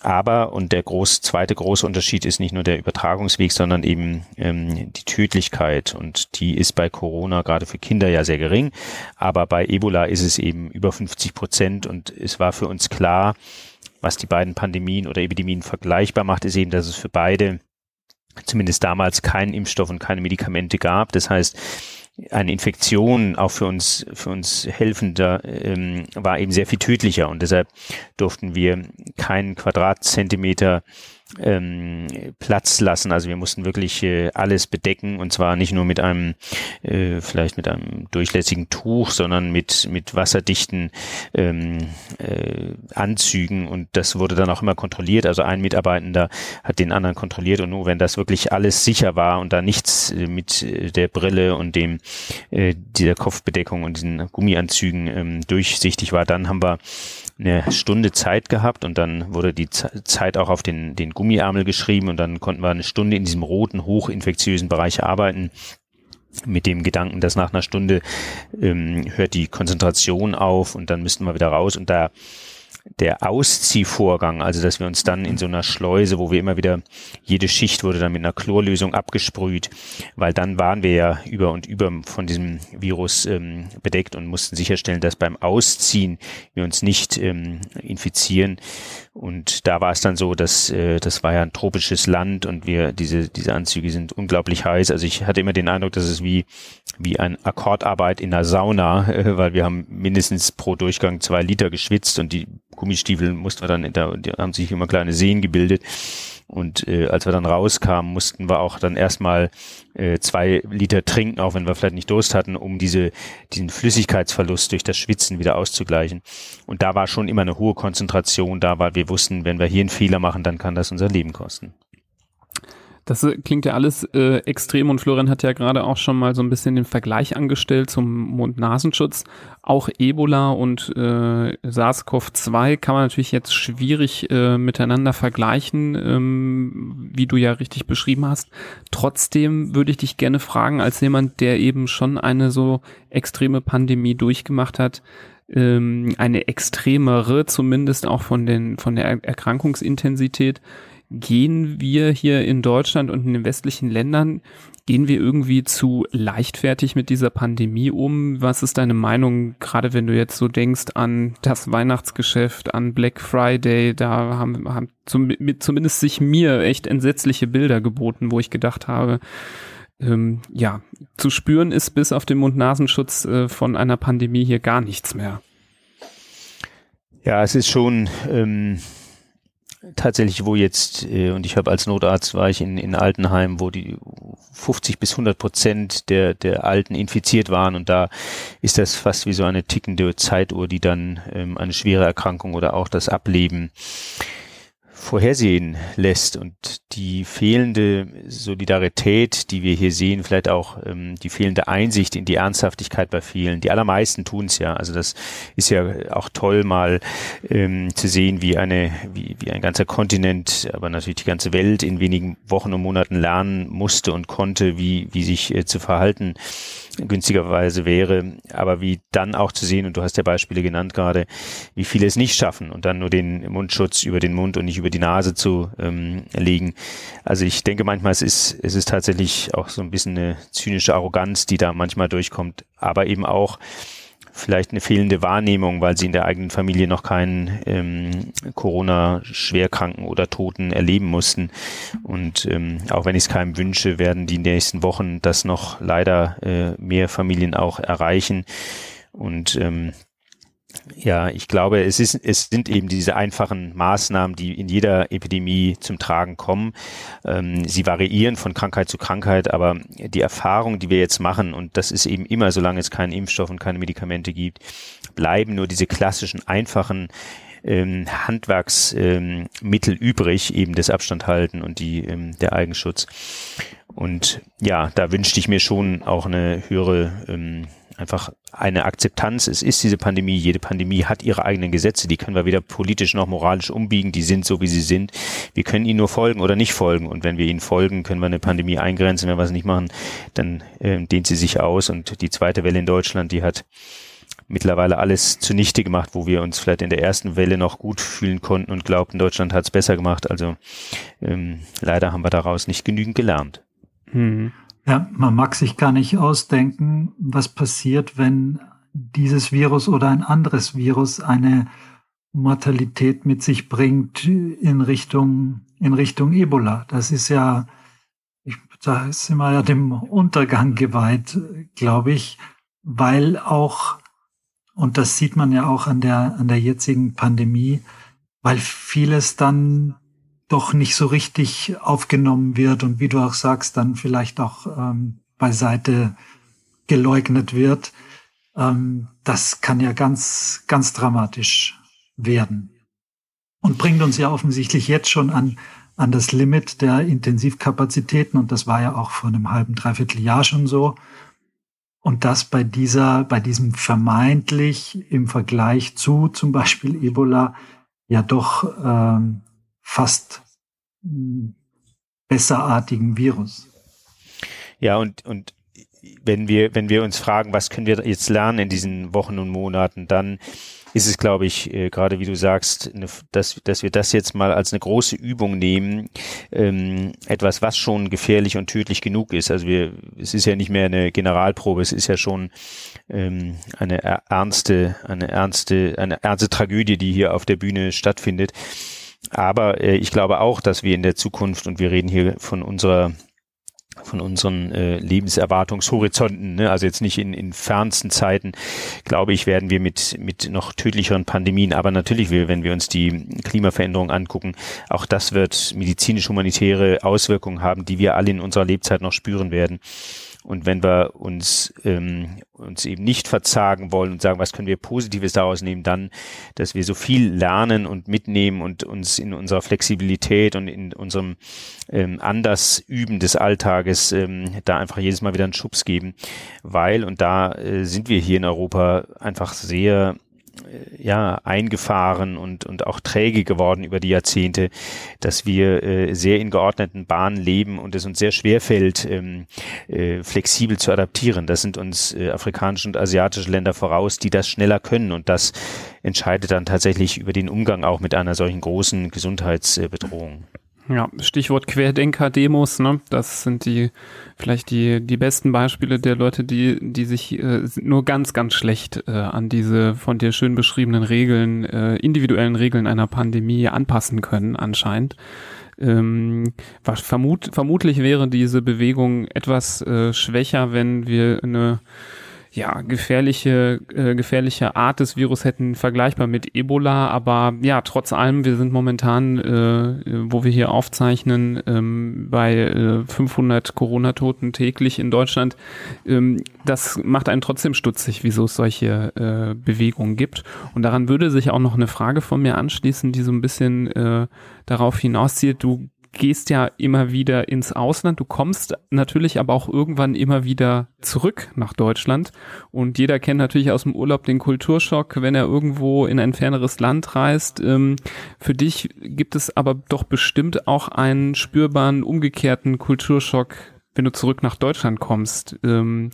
Aber, und der groß, zweite große Unterschied ist nicht nur der Übertragungsweg, sondern eben ähm, die Tödlichkeit. Und die ist bei Corona gerade für Kinder ja sehr gering. Aber bei Ebola ist es eben über 50 Prozent. Und es war für uns klar, was die beiden Pandemien oder Epidemien vergleichbar macht, ist eben, dass es für beide zumindest damals keinen Impfstoff und keine Medikamente gab. Das heißt, eine Infektion auch für uns, für uns helfender ähm, war eben sehr viel tödlicher. Und deshalb durften wir keinen Quadratzentimeter ähm, Platz lassen. Also wir mussten wirklich äh, alles bedecken und zwar nicht nur mit einem, äh, vielleicht mit einem durchlässigen Tuch, sondern mit, mit wasserdichten ähm, äh, Anzügen und das wurde dann auch immer kontrolliert. Also ein Mitarbeitender hat den anderen kontrolliert und nur wenn das wirklich alles sicher war und da nichts äh, mit äh, der Brille und dem äh, dieser Kopfbedeckung und diesen Gummianzügen ähm, durchsichtig war, dann haben wir eine Stunde Zeit gehabt und dann wurde die Zeit auch auf den, den Gummiärmel geschrieben und dann konnten wir eine Stunde in diesem roten, hochinfektiösen Bereich arbeiten. Mit dem Gedanken, dass nach einer Stunde ähm, hört die Konzentration auf und dann müssten wir wieder raus. Und da der Ausziehvorgang, also dass wir uns dann in so einer Schleuse, wo wir immer wieder, jede Schicht wurde dann mit einer Chlorlösung abgesprüht, weil dann waren wir ja über und über von diesem Virus ähm, bedeckt und mussten sicherstellen, dass beim Ausziehen wir uns nicht ähm, infizieren. Und da war es dann so, dass äh, das war ja ein tropisches Land und wir diese diese Anzüge sind unglaublich heiß. Also ich hatte immer den Eindruck, dass es wie wie ein Akkordarbeit in der Sauna, äh, weil wir haben mindestens pro Durchgang zwei Liter geschwitzt und die Gummistiefel mussten wir dann, die haben sich immer kleine Seen gebildet. Und äh, als wir dann rauskamen, mussten wir auch dann erstmal äh, zwei Liter trinken, auch wenn wir vielleicht nicht Durst hatten, um diese, diesen Flüssigkeitsverlust durch das Schwitzen wieder auszugleichen. Und da war schon immer eine hohe Konzentration da, weil wir wussten, wenn wir hier einen Fehler machen, dann kann das unser Leben kosten. Das äh, klingt ja alles äh, extrem und Florian hat ja gerade auch schon mal so ein bisschen den Vergleich angestellt zum Mund-Nasenschutz. Auch Ebola und äh, SARS-CoV-2 kann man natürlich jetzt schwierig äh, miteinander vergleichen, ähm, wie du ja richtig beschrieben hast. Trotzdem würde ich dich gerne fragen, als jemand, der eben schon eine so extreme Pandemie durchgemacht hat, ähm, eine extremere, zumindest auch von den von der Erkrankungsintensität gehen wir hier in Deutschland und in den westlichen Ländern, gehen wir irgendwie zu leichtfertig mit dieser Pandemie um? Was ist deine Meinung, gerade wenn du jetzt so denkst an das Weihnachtsgeschäft, an Black Friday, da haben, haben zum, zumindest sich mir echt entsetzliche Bilder geboten, wo ich gedacht habe, ähm, ja, zu spüren ist bis auf den Mund-Nasenschutz äh, von einer Pandemie hier gar nichts mehr. Ja, es ist schon ähm, tatsächlich, wo jetzt, äh, und ich habe als Notarzt war ich in, in Altenheim, wo die 50 bis 100 Prozent der, der Alten infiziert waren. Und da ist das fast wie so eine tickende Zeituhr, die dann ähm, eine schwere Erkrankung oder auch das Ableben vorhersehen lässt und die fehlende Solidarität, die wir hier sehen, vielleicht auch ähm, die fehlende Einsicht in die Ernsthaftigkeit bei vielen. Die allermeisten tun es ja. Also das ist ja auch toll, mal ähm, zu sehen, wie eine, wie, wie ein ganzer Kontinent, aber natürlich die ganze Welt in wenigen Wochen und Monaten lernen musste und konnte, wie, wie sich äh, zu verhalten günstigerweise wäre, aber wie dann auch zu sehen, und du hast ja Beispiele genannt gerade, wie viele es nicht schaffen und dann nur den Mundschutz über den Mund und nicht über die Nase zu ähm, legen. Also ich denke manchmal, es ist, es ist tatsächlich auch so ein bisschen eine zynische Arroganz, die da manchmal durchkommt, aber eben auch vielleicht eine fehlende Wahrnehmung, weil sie in der eigenen Familie noch keinen ähm, Corona-Schwerkranken oder Toten erleben mussten. Und ähm, auch wenn ich es keinem wünsche, werden die nächsten Wochen das noch leider äh, mehr Familien auch erreichen. Und ähm, ja, ich glaube, es ist, es sind eben diese einfachen Maßnahmen, die in jeder Epidemie zum Tragen kommen. Ähm, sie variieren von Krankheit zu Krankheit, aber die Erfahrung, die wir jetzt machen, und das ist eben immer, solange es keinen Impfstoff und keine Medikamente gibt, bleiben nur diese klassischen, einfachen ähm, Handwerksmittel ähm, übrig, eben das Abstand halten und die, ähm, der Eigenschutz. Und ja, da wünschte ich mir schon auch eine höhere ähm, einfach eine Akzeptanz. Es ist diese Pandemie. Jede Pandemie hat ihre eigenen Gesetze. Die können wir weder politisch noch moralisch umbiegen. Die sind so, wie sie sind. Wir können ihnen nur folgen oder nicht folgen. Und wenn wir ihnen folgen, können wir eine Pandemie eingrenzen. Wenn wir es nicht machen, dann äh, dehnt sie sich aus. Und die zweite Welle in Deutschland, die hat mittlerweile alles zunichte gemacht, wo wir uns vielleicht in der ersten Welle noch gut fühlen konnten und glaubten, Deutschland hat es besser gemacht. Also ähm, leider haben wir daraus nicht genügend gelernt. Hm. Ja, man mag sich gar nicht ausdenken, was passiert, wenn dieses Virus oder ein anderes Virus eine Mortalität mit sich bringt in Richtung, in Richtung Ebola. Das ist ja, ich, da sind wir ja dem Untergang geweiht, glaube ich, weil auch, und das sieht man ja auch an der, an der jetzigen Pandemie, weil vieles dann doch nicht so richtig aufgenommen wird und wie du auch sagst, dann vielleicht auch ähm, beiseite geleugnet wird. Ähm, das kann ja ganz, ganz dramatisch werden und bringt uns ja offensichtlich jetzt schon an, an das Limit der Intensivkapazitäten und das war ja auch vor einem halben, dreiviertel Jahr schon so. Und das bei dieser, bei diesem vermeintlich im Vergleich zu zum Beispiel Ebola ja doch ähm, fast hm, besserartigen Virus. Ja, und, und wenn wir, wenn wir uns fragen, was können wir jetzt lernen in diesen Wochen und Monaten, dann ist es, glaube ich, äh, gerade wie du sagst, ne, dass, dass wir das jetzt mal als eine große Übung nehmen, ähm, etwas, was schon gefährlich und tödlich genug ist. Also wir, es ist ja nicht mehr eine Generalprobe, es ist ja schon ähm, eine ernste, eine ernste, eine ernste Tragödie, die hier auf der Bühne stattfindet. Aber äh, ich glaube auch, dass wir in der Zukunft, und wir reden hier von unserer von unseren äh, Lebenserwartungshorizonten, ne? also jetzt nicht in, in fernsten Zeiten, glaube ich, werden wir mit, mit noch tödlicheren Pandemien, aber natürlich, wenn wir uns die Klimaveränderung angucken, auch das wird medizinisch-humanitäre Auswirkungen haben, die wir alle in unserer Lebzeit noch spüren werden. Und wenn wir uns, ähm, uns eben nicht verzagen wollen und sagen, was können wir Positives daraus nehmen, dann, dass wir so viel lernen und mitnehmen und uns in unserer Flexibilität und in unserem ähm, Andersüben des Alltages ähm, da einfach jedes Mal wieder einen Schubs geben, weil, und da äh, sind wir hier in Europa einfach sehr ja, eingefahren und, und auch träge geworden über die Jahrzehnte, dass wir äh, sehr in geordneten Bahnen leben und es uns sehr schwer fällt, ähm, äh, flexibel zu adaptieren. Das sind uns äh, afrikanische und asiatische Länder voraus, die das schneller können und das entscheidet dann tatsächlich über den Umgang auch mit einer solchen großen Gesundheitsbedrohung. Ja, Stichwort Querdenker-Demos, ne? Das sind die vielleicht die die besten Beispiele der Leute, die die sich äh, nur ganz ganz schlecht äh, an diese von dir schön beschriebenen Regeln, äh, individuellen Regeln einer Pandemie anpassen können anscheinend. Ähm, was vermut, vermutlich wäre diese Bewegung etwas äh, schwächer, wenn wir eine ja, gefährliche, äh, gefährliche Art des Virus hätten, vergleichbar mit Ebola. Aber ja, trotz allem, wir sind momentan, äh, wo wir hier aufzeichnen, ähm, bei äh, 500 Corona-Toten täglich in Deutschland. Ähm, das macht einen trotzdem stutzig, wieso es solche äh, Bewegungen gibt. Und daran würde sich auch noch eine Frage von mir anschließen, die so ein bisschen äh, darauf hinauszielt. Du gehst ja immer wieder ins Ausland. Du kommst natürlich aber auch irgendwann immer wieder zurück nach Deutschland. Und jeder kennt natürlich aus dem Urlaub den Kulturschock, wenn er irgendwo in ein ferneres Land reist. Ähm, für dich gibt es aber doch bestimmt auch einen spürbaren umgekehrten Kulturschock, wenn du zurück nach Deutschland kommst. Ähm,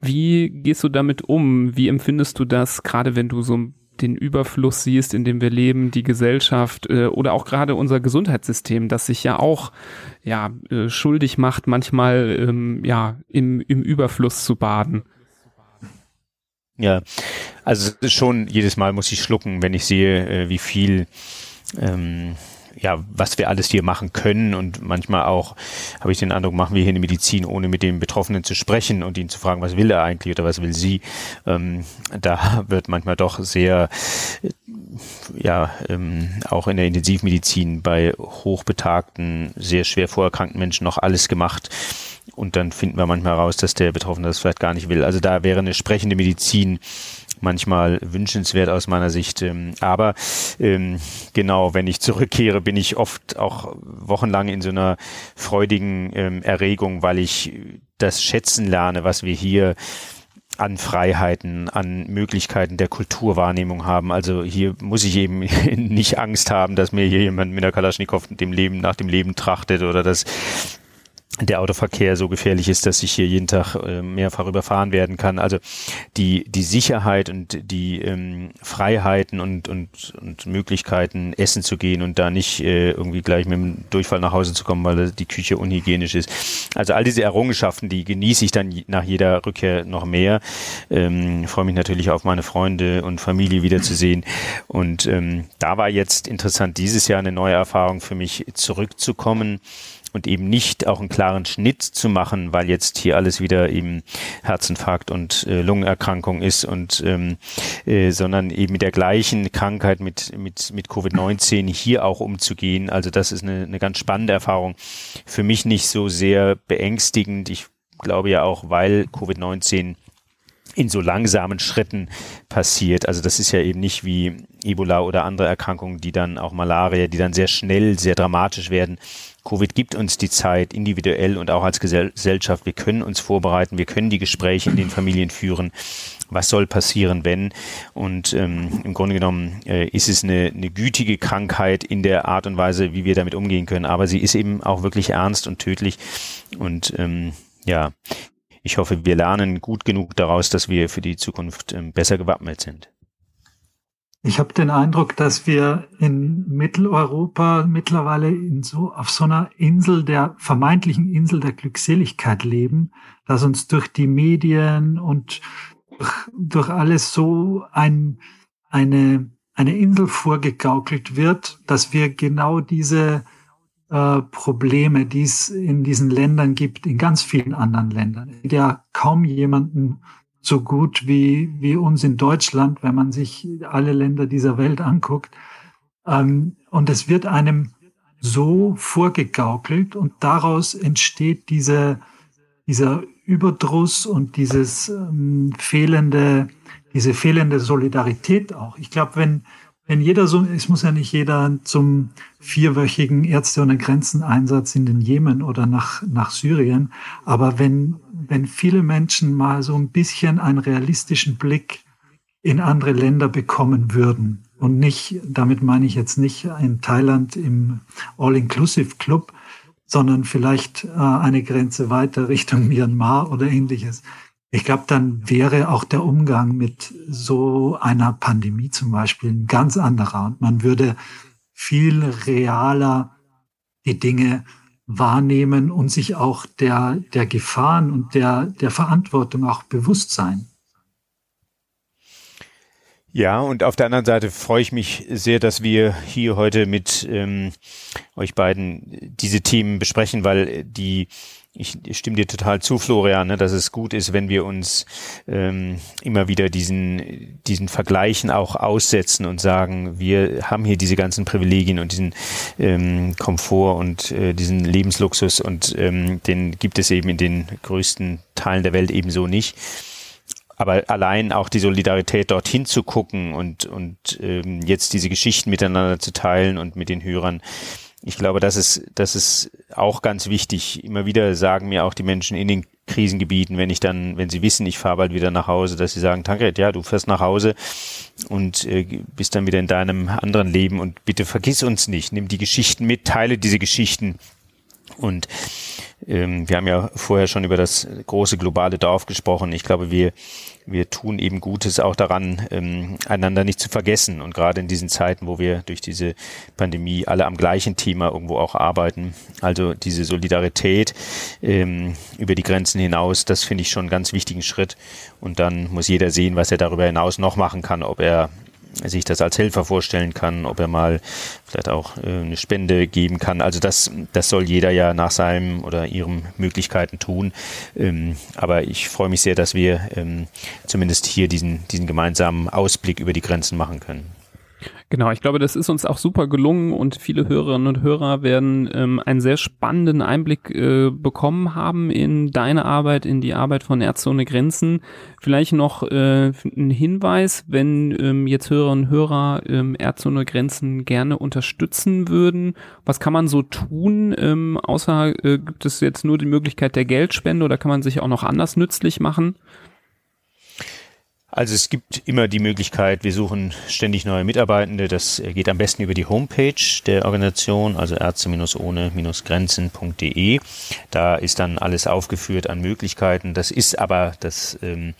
wie gehst du damit um? Wie empfindest du das, gerade wenn du so den Überfluss siehst, in dem wir leben, die Gesellschaft äh, oder auch gerade unser Gesundheitssystem, das sich ja auch ja äh, schuldig macht, manchmal ähm, ja im, im Überfluss zu baden. Ja, also schon jedes Mal muss ich schlucken, wenn ich sehe, äh, wie viel ähm, ja, was wir alles hier machen können und manchmal auch habe ich den Eindruck, machen wir hier eine Medizin, ohne mit dem Betroffenen zu sprechen und ihn zu fragen, was will er eigentlich oder was will sie. Ähm, da wird manchmal doch sehr, ja, ähm, auch in der Intensivmedizin bei hochbetagten, sehr schwer vorerkrankten Menschen noch alles gemacht. Und dann finden wir manchmal raus, dass der Betroffene das vielleicht gar nicht will. Also da wäre eine sprechende Medizin manchmal wünschenswert aus meiner Sicht. Ähm, aber ähm, genau, wenn ich zurückkehre, bin ich oft auch wochenlang in so einer freudigen ähm, Erregung, weil ich das schätzen lerne, was wir hier an Freiheiten, an Möglichkeiten der Kulturwahrnehmung haben. Also hier muss ich eben nicht Angst haben, dass mir hier jemand mit der Kalaschnikow dem Leben nach dem Leben trachtet oder dass der Autoverkehr so gefährlich ist, dass ich hier jeden Tag äh, mehrfach überfahren werden kann. Also die, die Sicherheit und die ähm, Freiheiten und, und, und Möglichkeiten, essen zu gehen und da nicht äh, irgendwie gleich mit dem Durchfall nach Hause zu kommen, weil die Küche unhygienisch ist. Also all diese Errungenschaften, die genieße ich dann nach jeder Rückkehr noch mehr. Ähm, freue mich natürlich auf meine Freunde und Familie wiederzusehen. Und ähm, da war jetzt interessant, dieses Jahr eine neue Erfahrung für mich zurückzukommen und eben nicht auch einen klaren Schnitt zu machen, weil jetzt hier alles wieder eben Herzinfarkt und äh, Lungenerkrankung ist und ähm, äh, sondern eben mit der gleichen Krankheit mit mit mit Covid-19 hier auch umzugehen. Also das ist eine, eine ganz spannende Erfahrung. Für mich nicht so sehr beängstigend. Ich glaube ja auch, weil Covid-19 in so langsamen Schritten passiert. Also das ist ja eben nicht wie Ebola oder andere Erkrankungen, die dann auch Malaria, die dann sehr schnell, sehr dramatisch werden. Covid gibt uns die Zeit individuell und auch als Gesellschaft. Wir können uns vorbereiten, wir können die Gespräche in den Familien führen. Was soll passieren, wenn? Und ähm, im Grunde genommen äh, ist es eine, eine gütige Krankheit in der Art und Weise, wie wir damit umgehen können. Aber sie ist eben auch wirklich ernst und tödlich. Und ähm, ja, ich hoffe, wir lernen gut genug daraus, dass wir für die Zukunft ähm, besser gewappnet sind. Ich habe den Eindruck, dass wir in Mitteleuropa mittlerweile in so, auf so einer Insel der vermeintlichen Insel der Glückseligkeit leben, dass uns durch die Medien und durch, durch alles so ein, eine, eine Insel vorgegaukelt wird, dass wir genau diese äh, Probleme, die es in diesen Ländern gibt, in ganz vielen anderen Ländern. Ja kaum jemanden so gut wie, wie uns in Deutschland, wenn man sich alle Länder dieser Welt anguckt. Ähm, und es wird einem so vorgegaukelt und daraus entsteht diese, dieser Überdruss und dieses ähm, fehlende, diese fehlende Solidarität auch. Ich glaube, wenn, wenn jeder so, es muss ja nicht jeder zum vierwöchigen Ärzte ohne Grenzen Einsatz in den Jemen oder nach, nach Syrien, aber wenn, wenn viele Menschen mal so ein bisschen einen realistischen Blick in andere Länder bekommen würden und nicht, damit meine ich jetzt nicht in Thailand im All-Inclusive Club, sondern vielleicht äh, eine Grenze weiter Richtung Myanmar oder ähnliches, ich glaube, dann wäre auch der Umgang mit so einer Pandemie zum Beispiel ein ganz anderer und man würde viel realer die Dinge wahrnehmen und sich auch der, der Gefahren und der, der Verantwortung auch bewusst sein. Ja, und auf der anderen Seite freue ich mich sehr, dass wir hier heute mit ähm, euch beiden diese Themen besprechen, weil die ich stimme dir total zu, Florian, ne, dass es gut ist, wenn wir uns ähm, immer wieder diesen, diesen Vergleichen auch aussetzen und sagen, wir haben hier diese ganzen Privilegien und diesen ähm, Komfort und äh, diesen Lebensluxus und ähm, den gibt es eben in den größten Teilen der Welt ebenso nicht. Aber allein auch die Solidarität dorthin zu gucken und, und ähm, jetzt diese Geschichten miteinander zu teilen und mit den Hörern, ich glaube, das ist, das ist auch ganz wichtig. Immer wieder sagen mir auch die Menschen in den Krisengebieten, wenn ich dann, wenn sie wissen, ich fahre bald wieder nach Hause, dass sie sagen, Tankred, ja, du fährst nach Hause und äh, bist dann wieder in deinem anderen Leben und bitte vergiss uns nicht, nimm die Geschichten mit, teile diese Geschichten und ähm, wir haben ja vorher schon über das große globale Dorf gesprochen. Ich glaube, wir, wir tun eben Gutes auch daran, ähm, einander nicht zu vergessen. Und gerade in diesen Zeiten, wo wir durch diese Pandemie alle am gleichen Thema irgendwo auch arbeiten, also diese Solidarität ähm, über die Grenzen hinaus, das finde ich schon einen ganz wichtigen Schritt. Und dann muss jeder sehen, was er darüber hinaus noch machen kann, ob er sich das als Helfer vorstellen kann, ob er mal vielleicht auch äh, eine Spende geben kann. Also das, das soll jeder ja nach seinem oder ihren Möglichkeiten tun. Ähm, aber ich freue mich sehr, dass wir ähm, zumindest hier diesen, diesen gemeinsamen Ausblick über die Grenzen machen können. Genau, ich glaube, das ist uns auch super gelungen und viele Hörerinnen und Hörer werden ähm, einen sehr spannenden Einblick äh, bekommen haben in deine Arbeit, in die Arbeit von Ärzte ohne Grenzen. Vielleicht noch äh, ein Hinweis, wenn ähm, jetzt Hörerinnen und Hörer ähm, Ärzte ohne Grenzen gerne unterstützen würden. Was kann man so tun? Ähm, außer äh, gibt es jetzt nur die Möglichkeit der Geldspende oder kann man sich auch noch anders nützlich machen? Also es gibt immer die Möglichkeit, wir suchen ständig neue Mitarbeitende. Das geht am besten über die Homepage der Organisation, also ärzte-ohne-grenzen.de. Da ist dann alles aufgeführt an Möglichkeiten. Das ist aber, das ähm,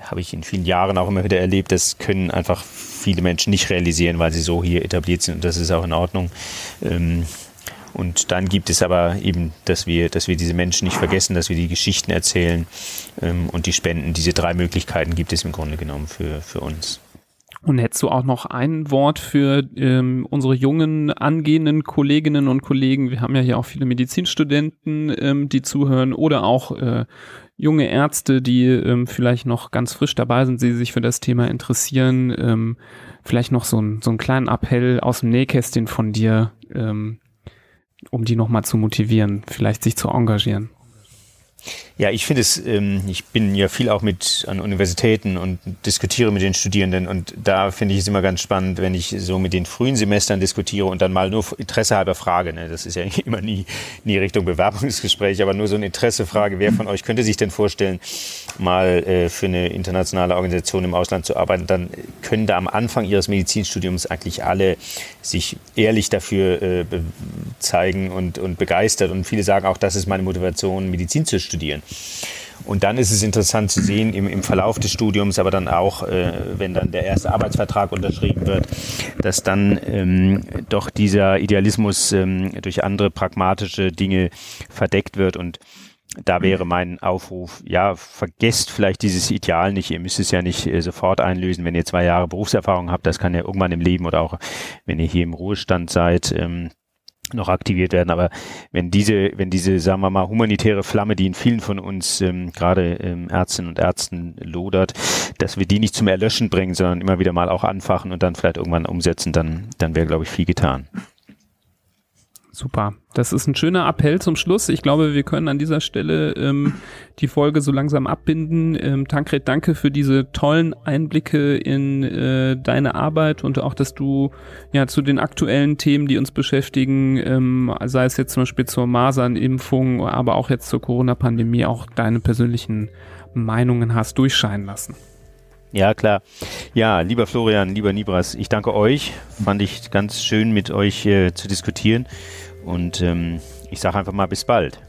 habe ich in vielen Jahren auch immer wieder erlebt, das können einfach viele Menschen nicht realisieren, weil sie so hier etabliert sind und das ist auch in Ordnung. Ähm, und dann gibt es aber eben, dass wir, dass wir diese Menschen nicht vergessen, dass wir die Geschichten erzählen ähm, und die Spenden. Diese drei Möglichkeiten gibt es im Grunde genommen für, für uns. Und hättest du auch noch ein Wort für ähm, unsere jungen angehenden Kolleginnen und Kollegen? Wir haben ja hier auch viele Medizinstudenten, ähm, die zuhören oder auch äh, junge Ärzte, die ähm, vielleicht noch ganz frisch dabei sind, die sich für das Thema interessieren. Ähm, vielleicht noch so, ein, so einen kleinen Appell aus dem Nähkästchen von dir, ähm, um die nochmal zu motivieren, vielleicht sich zu engagieren. Ja, ich finde es, ähm, ich bin ja viel auch mit an Universitäten und diskutiere mit den Studierenden und da finde ich es immer ganz spannend, wenn ich so mit den frühen Semestern diskutiere und dann mal nur Interesse halber frage. Ne? Das ist ja immer nie, nie Richtung Bewerbungsgespräch, aber nur so eine Interessefrage. Wer von euch könnte sich denn vorstellen, mal äh, für eine internationale Organisation im Ausland zu arbeiten? Dann können da am Anfang ihres Medizinstudiums eigentlich alle sich ehrlich dafür äh, zeigen und, und begeistert und viele sagen auch, das ist meine Motivation, Medizin zu studieren. Und dann ist es interessant zu sehen im, im Verlauf des Studiums, aber dann auch, äh, wenn dann der erste Arbeitsvertrag unterschrieben wird, dass dann ähm, doch dieser Idealismus ähm, durch andere pragmatische Dinge verdeckt wird und da wäre mein Aufruf, ja, vergesst vielleicht dieses Ideal nicht. Ihr müsst es ja nicht äh, sofort einlösen, wenn ihr zwei Jahre Berufserfahrung habt. Das kann ja irgendwann im Leben oder auch wenn ihr hier im Ruhestand seid, ähm, noch aktiviert werden. Aber wenn diese, wenn diese, sagen wir mal, humanitäre Flamme, die in vielen von uns, ähm, gerade ähm, Ärztinnen und Ärzten lodert, dass wir die nicht zum Erlöschen bringen, sondern immer wieder mal auch anfachen und dann vielleicht irgendwann umsetzen, dann, dann wäre, glaube ich, viel getan. Super. Das ist ein schöner Appell zum Schluss. Ich glaube, wir können an dieser Stelle ähm, die Folge so langsam abbinden. Ähm, Tankred, danke für diese tollen Einblicke in äh, deine Arbeit und auch, dass du ja zu den aktuellen Themen, die uns beschäftigen, ähm, sei es jetzt zum Beispiel zur Masernimpfung, aber auch jetzt zur Corona-Pandemie, auch deine persönlichen Meinungen hast durchscheinen lassen. Ja, klar. Ja, lieber Florian, lieber Nibras, ich danke euch. Fand ich ganz schön, mit euch äh, zu diskutieren. Und ähm, ich sage einfach mal bis bald.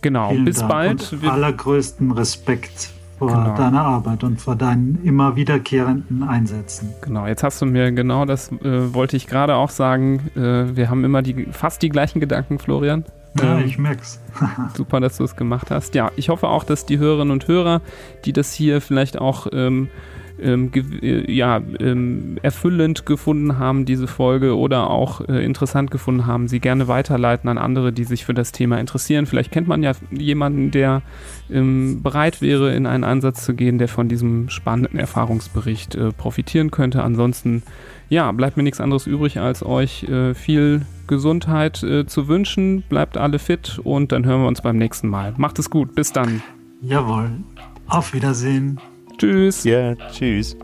Genau, Vielen bis Dank bald. Und allergrößten Respekt vor genau. deiner Arbeit und vor deinen immer wiederkehrenden Einsätzen. Genau, jetzt hast du mir genau das äh, wollte ich gerade auch sagen. Äh, wir haben immer die fast die gleichen Gedanken, Florian. Ja, ähm, ich merk's. super, dass du es gemacht hast. Ja, ich hoffe auch, dass die Hörerinnen und Hörer, die das hier vielleicht auch ähm, ähm, äh, ja, ähm, erfüllend gefunden haben, diese Folge, oder auch äh, interessant gefunden haben, sie gerne weiterleiten an andere, die sich für das Thema interessieren. Vielleicht kennt man ja jemanden, der ähm, bereit wäre, in einen Ansatz zu gehen, der von diesem spannenden Erfahrungsbericht äh, profitieren könnte. Ansonsten, ja, bleibt mir nichts anderes übrig, als euch äh, viel Gesundheit äh, zu wünschen. Bleibt alle fit und dann hören wir uns beim nächsten Mal. Macht es gut. Bis dann. Jawohl. Auf Wiedersehen. Tschüss. Ja, tschüss.